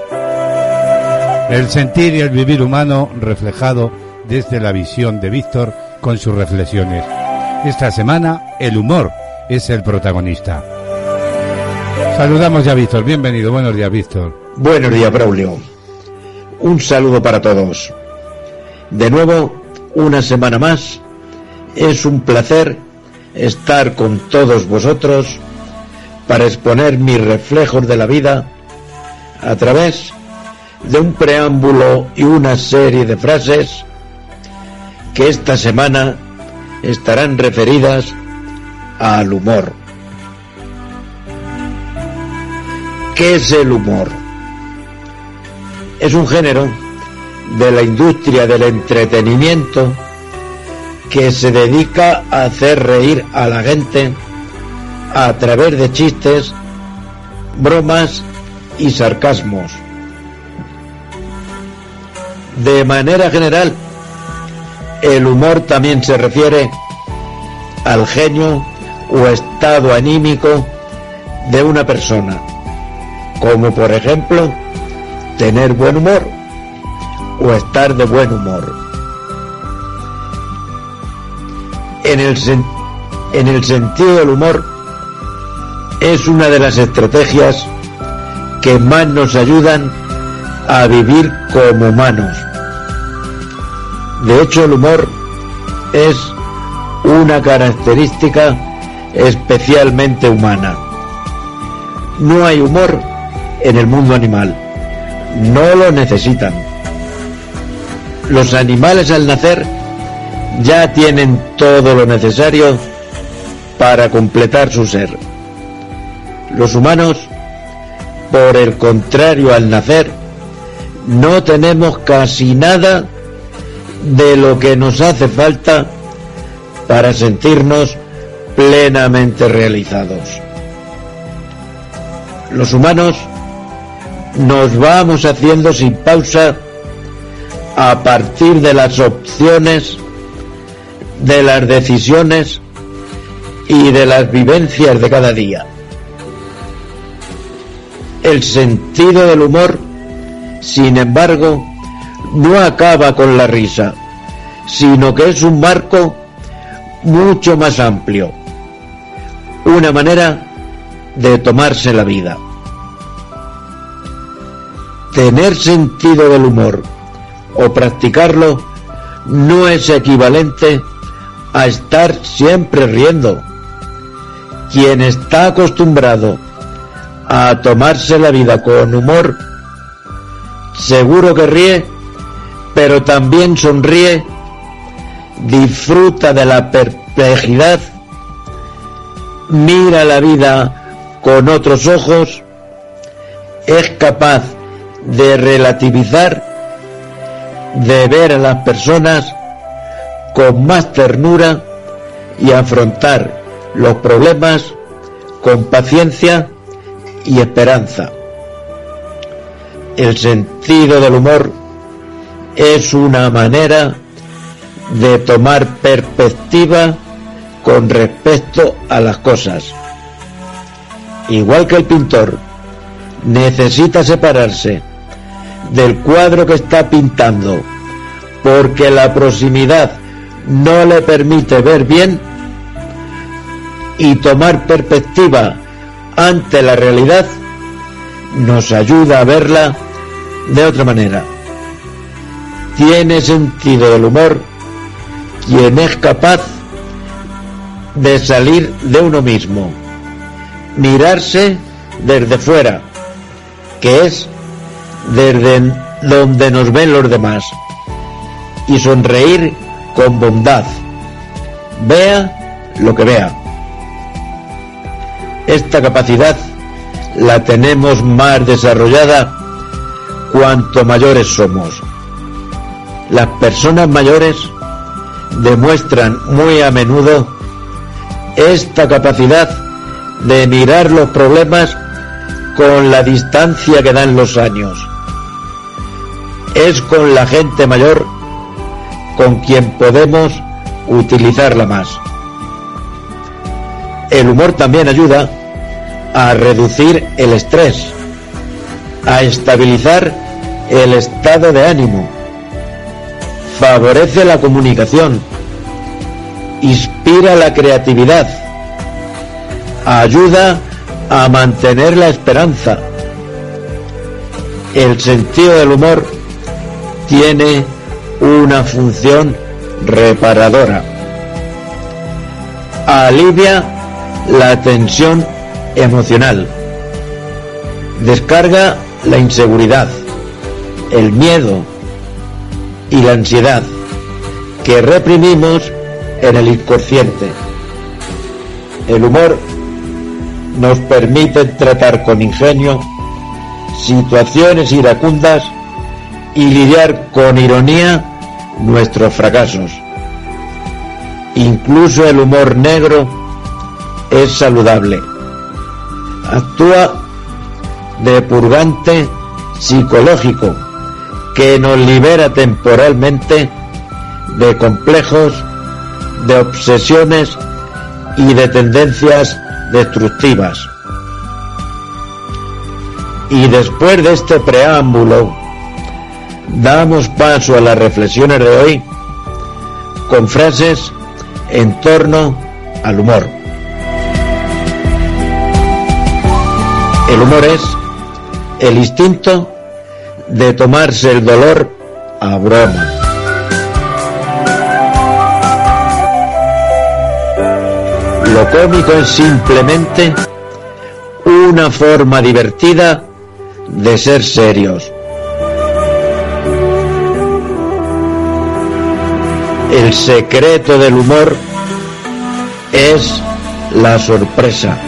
El sentir y el vivir humano reflejado desde la visión de Víctor con sus reflexiones. Esta semana el humor es el protagonista. Saludamos ya Víctor. Bienvenido. Buenos días, Víctor. Buenos días, Braulio. Un saludo para todos. De nuevo, una semana más. Es un placer estar con todos vosotros para exponer mis reflejos de la vida a través de un preámbulo y una serie de frases que esta semana estarán referidas al humor. ¿Qué es el humor? Es un género de la industria del entretenimiento que se dedica a hacer reír a la gente a través de chistes, bromas y sarcasmos. De manera general, el humor también se refiere al genio o estado anímico de una persona como por ejemplo tener buen humor o estar de buen humor. En el, en el sentido del humor es una de las estrategias que más nos ayudan a vivir como humanos. De hecho, el humor es una característica especialmente humana. No hay humor en el mundo animal. No lo necesitan. Los animales al nacer ya tienen todo lo necesario para completar su ser. Los humanos, por el contrario, al nacer, no tenemos casi nada de lo que nos hace falta para sentirnos plenamente realizados. Los humanos nos vamos haciendo sin pausa a partir de las opciones, de las decisiones y de las vivencias de cada día. El sentido del humor, sin embargo, no acaba con la risa, sino que es un marco mucho más amplio, una manera de tomarse la vida. Tener sentido del humor o practicarlo no es equivalente a estar siempre riendo. Quien está acostumbrado a tomarse la vida con humor, seguro que ríe, pero también sonríe, disfruta de la perplejidad, mira la vida con otros ojos, es capaz de relativizar, de ver a las personas con más ternura y afrontar los problemas con paciencia y esperanza. El sentido del humor es una manera de tomar perspectiva con respecto a las cosas. Igual que el pintor necesita separarse del cuadro que está pintando porque la proximidad no le permite ver bien, y tomar perspectiva ante la realidad nos ayuda a verla de otra manera. Tiene sentido del humor quien es capaz de salir de uno mismo, mirarse desde fuera, que es desde donde nos ven los demás, y sonreír con bondad, vea lo que vea. Esta capacidad la tenemos más desarrollada cuanto mayores somos. Las personas mayores demuestran muy a menudo esta capacidad de mirar los problemas con la distancia que dan los años. Es con la gente mayor con quien podemos utilizarla más. El humor también ayuda a reducir el estrés, a estabilizar el estado de ánimo, favorece la comunicación, inspira la creatividad, ayuda a mantener la esperanza. El sentido del humor tiene una función reparadora. Alivia la tensión emocional. Descarga la inseguridad, el miedo y la ansiedad que reprimimos en el inconsciente. El humor nos permite tratar con ingenio situaciones iracundas y lidiar con ironía nuestros fracasos. Incluso el humor negro es saludable. Actúa de purgante psicológico que nos libera temporalmente de complejos, de obsesiones y de tendencias destructivas. Y después de este preámbulo, damos paso a las reflexiones de hoy con frases en torno al humor. El humor es el instinto de tomarse el dolor a broma. Lo cómico es simplemente una forma divertida de ser serios. El secreto del humor es la sorpresa.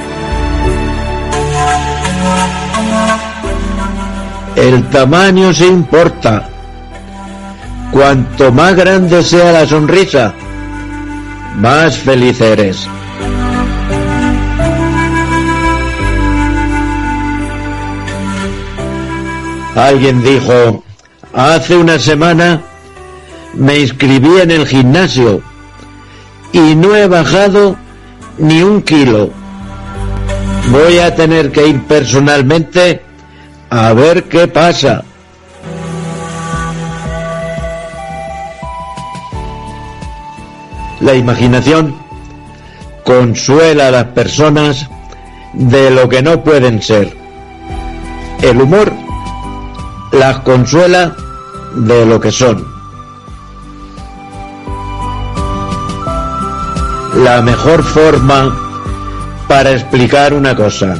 El tamaño se importa. Cuanto más grande sea la sonrisa, más feliz eres. Alguien dijo, hace una semana me inscribí en el gimnasio y no he bajado ni un kilo. Voy a tener que ir personalmente a ver qué pasa. La imaginación consuela a las personas de lo que no pueden ser. El humor las consuela de lo que son. La mejor forma para explicar una cosa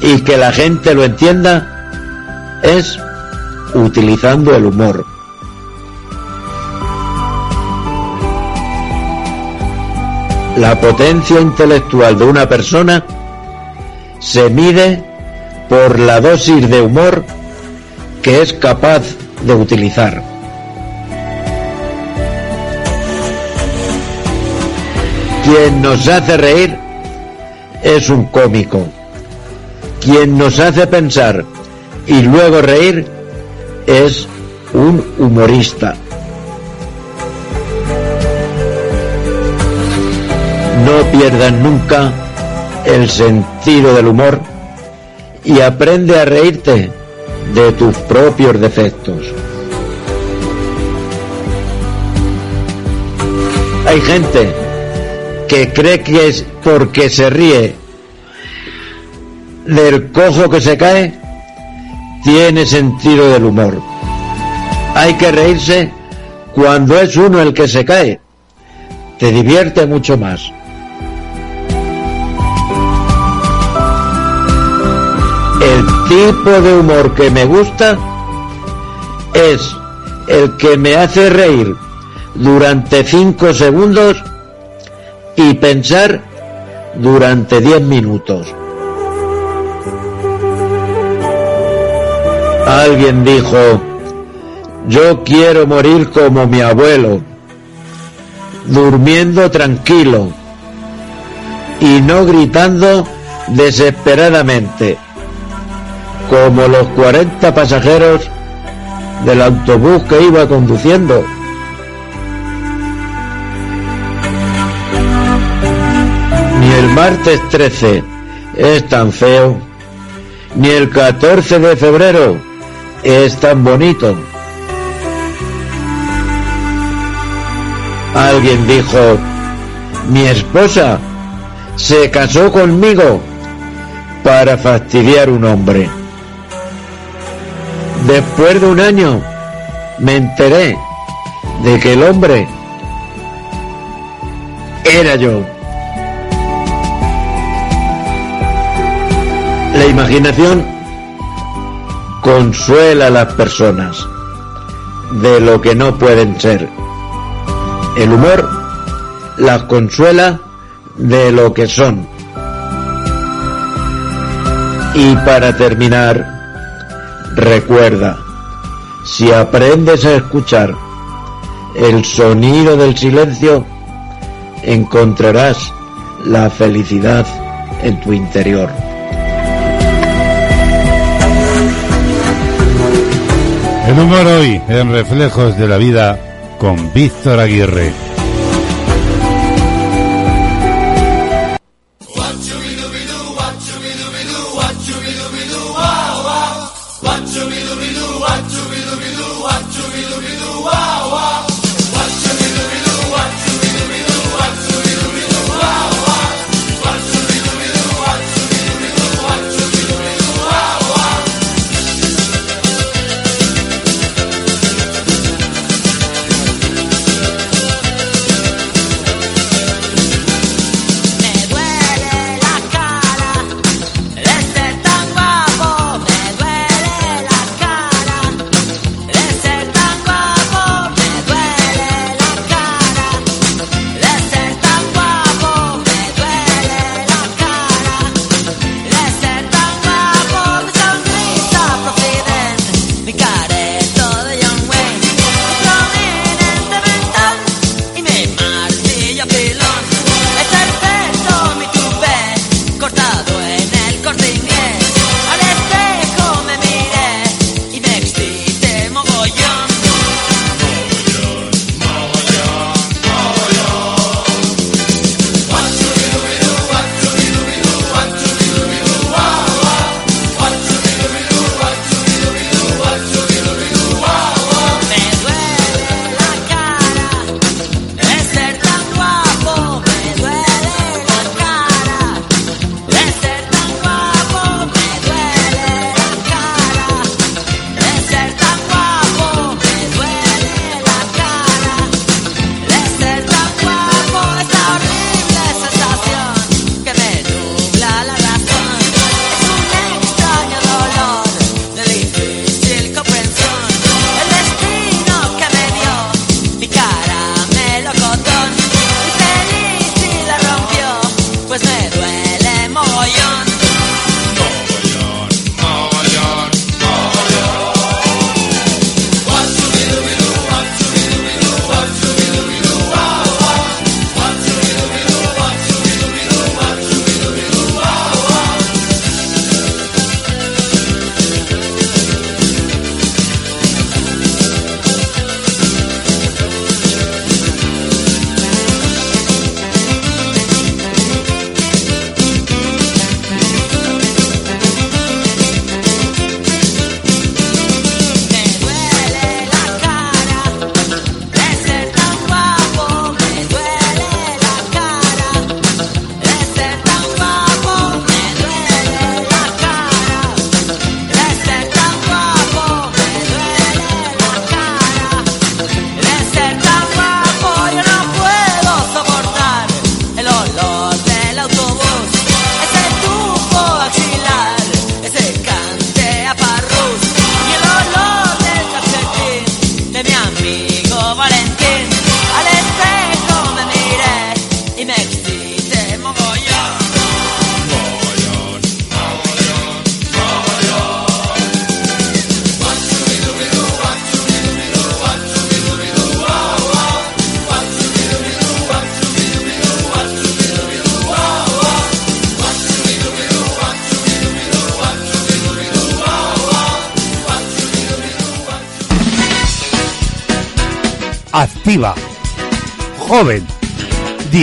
y que la gente lo entienda es utilizando el humor. La potencia intelectual de una persona se mide por la dosis de humor que es capaz de utilizar. Quien nos hace reír es un cómico. Quien nos hace pensar y luego reír es un humorista. No pierdan nunca el sentido del humor y aprende a reírte de tus propios defectos. Hay gente que cree que es porque se ríe del cojo que se cae, tiene sentido del humor. Hay que reírse cuando es uno el que se cae. Te divierte mucho más. El tipo de humor que me gusta es el que me hace reír durante 5 segundos y pensar durante 10 minutos. Alguien dijo, yo quiero morir como mi abuelo, durmiendo tranquilo y no gritando desesperadamente, como los 40 pasajeros del autobús que iba conduciendo. Ni el martes 13 es tan feo, ni el 14 de febrero es tan bonito. Alguien dijo, mi esposa se casó conmigo para fastidiar un hombre. Después de un año me enteré de que el hombre era yo. La imaginación consuela a las personas de lo que no pueden ser. El humor las consuela de lo que son. Y para terminar, recuerda, si aprendes a escuchar el sonido del silencio, encontrarás la felicidad en tu interior. Humor hoy en Reflejos de la Vida con Víctor Aguirre.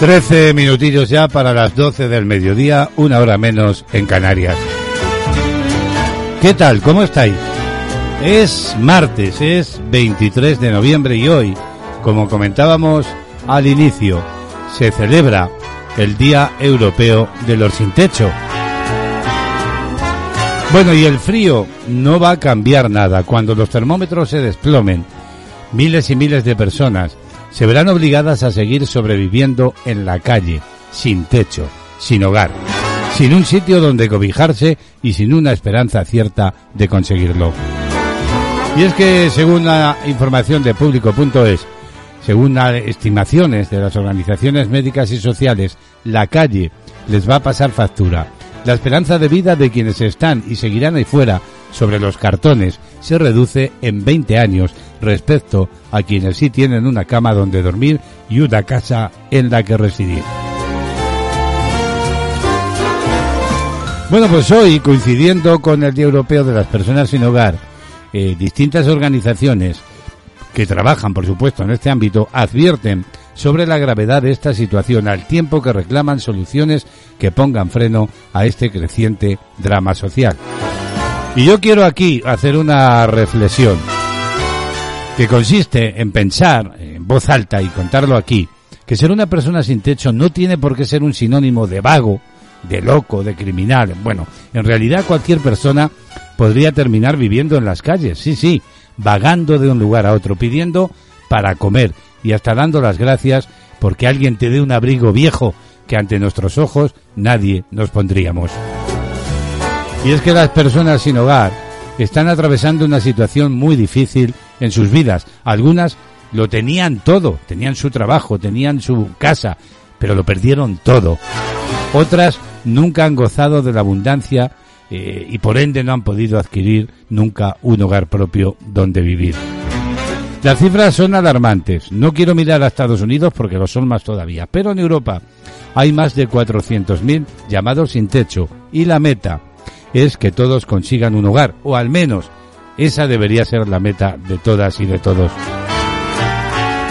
Trece minutillos ya para las doce del mediodía, una hora menos en Canarias. ¿Qué tal? ¿Cómo estáis? Es martes, es 23 de noviembre y hoy, como comentábamos al inicio, se celebra el Día Europeo de los Sin Techo. Bueno, y el frío no va a cambiar nada. Cuando los termómetros se desplomen, miles y miles de personas se verán obligadas a seguir sobreviviendo en la calle, sin techo, sin hogar, sin un sitio donde cobijarse y sin una esperanza cierta de conseguirlo. Y es que, según la información de público.es, según las estimaciones de las organizaciones médicas y sociales, la calle les va a pasar factura. La esperanza de vida de quienes están y seguirán ahí fuera sobre los cartones se reduce en 20 años respecto a quienes sí tienen una cama donde dormir y una casa en la que residir. Bueno, pues hoy, coincidiendo con el Día Europeo de las Personas sin Hogar, eh, distintas organizaciones que trabajan, por supuesto, en este ámbito, advierten sobre la gravedad de esta situación al tiempo que reclaman soluciones que pongan freno a este creciente drama social. Y yo quiero aquí hacer una reflexión que consiste en pensar en voz alta y contarlo aquí, que ser una persona sin techo no tiene por qué ser un sinónimo de vago, de loco, de criminal. Bueno, en realidad cualquier persona podría terminar viviendo en las calles, sí, sí, vagando de un lugar a otro, pidiendo para comer y hasta dando las gracias porque alguien te dé un abrigo viejo que ante nuestros ojos nadie nos pondríamos. Y es que las personas sin hogar están atravesando una situación muy difícil en sus vidas. Algunas lo tenían todo, tenían su trabajo, tenían su casa, pero lo perdieron todo. Otras nunca han gozado de la abundancia eh, y por ende no han podido adquirir nunca un hogar propio donde vivir. Las cifras son alarmantes. No quiero mirar a Estados Unidos porque lo son más todavía, pero en Europa hay más de 400.000 llamados sin techo y la meta es que todos consigan un hogar, o al menos esa debería ser la meta de todas y de todos.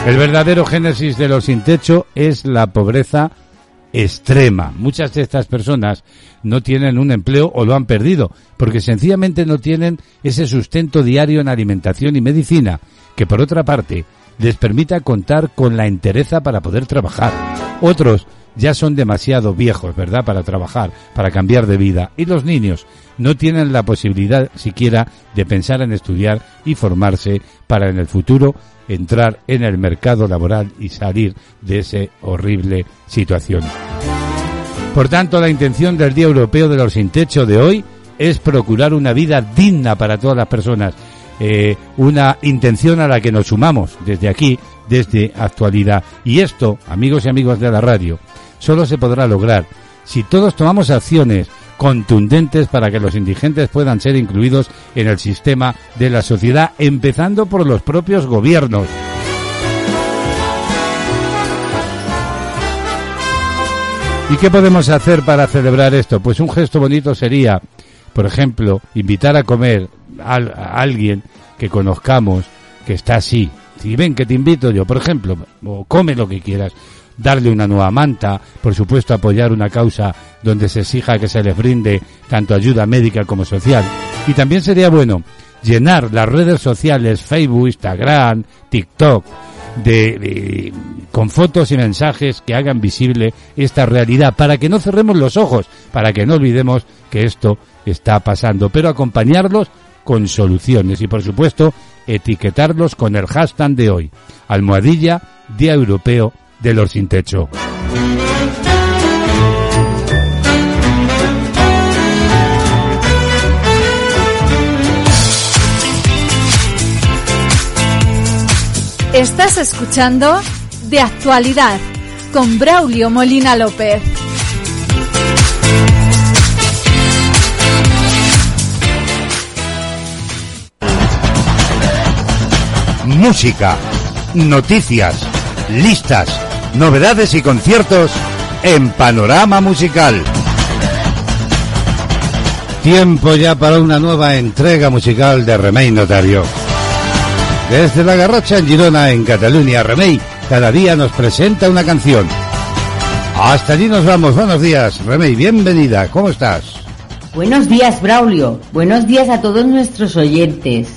El verdadero génesis de los sin techo es la pobreza extrema. Muchas de estas personas no tienen un empleo o lo han perdido porque sencillamente no tienen ese sustento diario en alimentación y medicina que por otra parte les permita contar con la entereza para poder trabajar. Otros ya son demasiado viejos, ¿verdad?, para trabajar, para cambiar de vida. Y los niños no tienen la posibilidad siquiera de pensar en estudiar y formarse para en el futuro entrar en el mercado laboral y salir de esa horrible situación. Por tanto, la intención del Día Europeo de los Sin Techo de hoy es procurar una vida digna para todas las personas. Eh, una intención a la que nos sumamos desde aquí, desde actualidad. Y esto, amigos y amigos de la radio, solo se podrá lograr si todos tomamos acciones contundentes para que los indigentes puedan ser incluidos en el sistema de la sociedad, empezando por los propios gobiernos. ¿Y qué podemos hacer para celebrar esto? Pues un gesto bonito sería, por ejemplo, invitar a comer a, alguien que conozcamos que está así. Si ven que te invito yo, por ejemplo, o come lo que quieras, darle una nueva manta, por supuesto apoyar una causa donde se exija que se les brinde tanto ayuda médica como social. Y también sería bueno llenar las redes sociales, Facebook, Instagram, TikTok, con fotos y mensajes que hagan visible esta realidad para que no cerremos los ojos, para que no olvidemos que esto está pasando, pero acompañarlos con soluciones y por supuesto etiquetarlos con el hashtag de hoy, almohadilla Día Europeo de los sin techo. Estás escuchando De Actualidad con Braulio Molina López. Música, noticias, listas novedades y conciertos en Panorama Musical. Tiempo ya para una nueva entrega musical de Remey Notario. Desde la Garrocha en Girona, en Cataluña, Remey cada día nos presenta una canción. Hasta allí nos vamos. Buenos días, Remey. Bienvenida. ¿Cómo estás? Buenos días, Braulio. Buenos días a todos nuestros oyentes.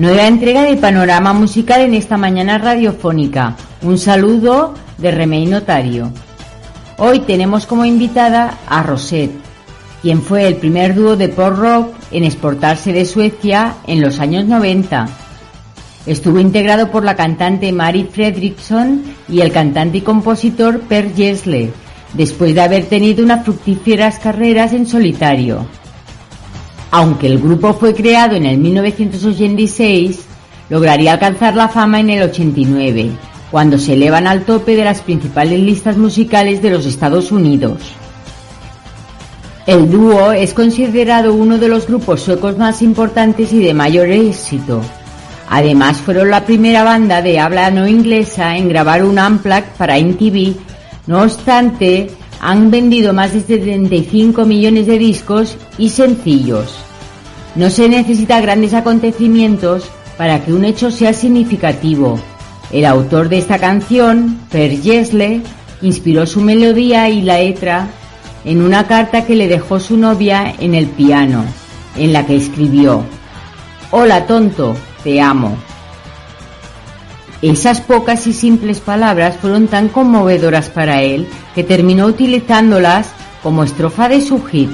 Nueva entrega de Panorama Musical en esta mañana radiofónica. Un saludo de Remey Notario. Hoy tenemos como invitada a Rosette, quien fue el primer dúo de pop rock en exportarse de Suecia en los años 90. Estuvo integrado por la cantante Mari Fredriksson y el cantante y compositor Per Gessle, después de haber tenido unas fructíferas carreras en solitario. Aunque el grupo fue creado en el 1986, lograría alcanzar la fama en el 89, cuando se elevan al tope de las principales listas musicales de los Estados Unidos. El dúo es considerado uno de los grupos suecos más importantes y de mayor éxito. Además fueron la primera banda de habla no inglesa en grabar un unplug para MTV. No obstante, han vendido más de 75 millones de discos y sencillos. No se necesita grandes acontecimientos para que un hecho sea significativo. El autor de esta canción, Per Gessle, inspiró su melodía y la letra en una carta que le dejó su novia en el piano, en la que escribió, Hola tonto, te amo. Esas pocas y simples palabras fueron tan conmovedoras para él que terminó utilizándolas como estrofa de su hit.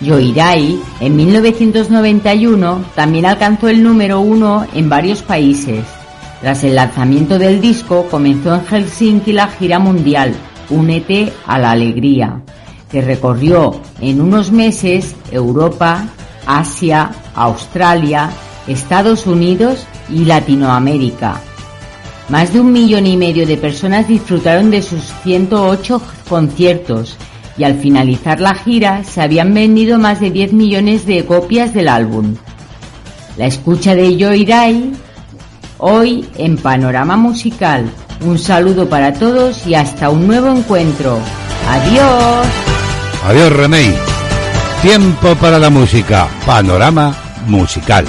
Yoirai, en 1991, también alcanzó el número uno en varios países. Tras el lanzamiento del disco, comenzó en Helsinki la gira mundial, Únete a la Alegría, que recorrió en unos meses Europa, Asia, Australia, Estados Unidos y Latinoamérica. Más de un millón y medio de personas disfrutaron de sus 108 conciertos y al finalizar la gira se habían vendido más de 10 millones de copias del álbum. La escucha de Joyrai hoy en Panorama Musical. Un saludo para todos y hasta un nuevo encuentro. Adiós. Adiós, Remey. Tiempo para la música. Panorama Musical.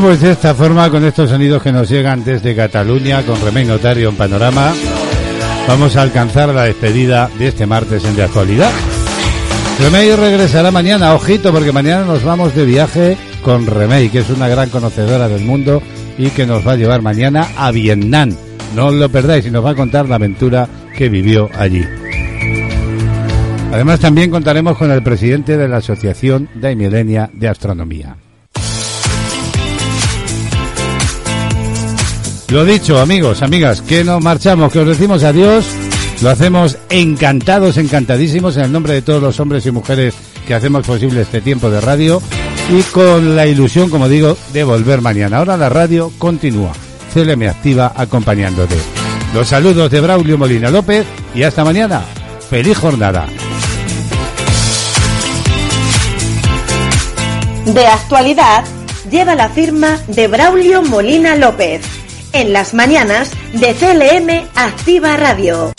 Pues de esta forma, con estos sonidos que nos llegan desde Cataluña, con Remey Notario en Panorama, vamos a alcanzar la despedida de este martes en De Actualidad. Remey regresará mañana, ojito, porque mañana nos vamos de viaje con Remey, que es una gran conocedora del mundo y que nos va a llevar mañana a Vietnam. No os lo perdáis y nos va a contar la aventura que vivió allí. Además, también contaremos con el presidente de la Asociación de Milenia de Astronomía. Lo dicho, amigos, amigas, que nos marchamos, que os decimos adiós. Lo hacemos encantados, encantadísimos en el nombre de todos los hombres y mujeres que hacemos posible este tiempo de radio y con la ilusión, como digo, de volver mañana. Ahora la radio continúa. CLM Activa acompañándote. Los saludos de Braulio Molina López y hasta mañana. Feliz jornada. De actualidad lleva la firma de Braulio Molina López en las mañanas de CLM Activa Radio.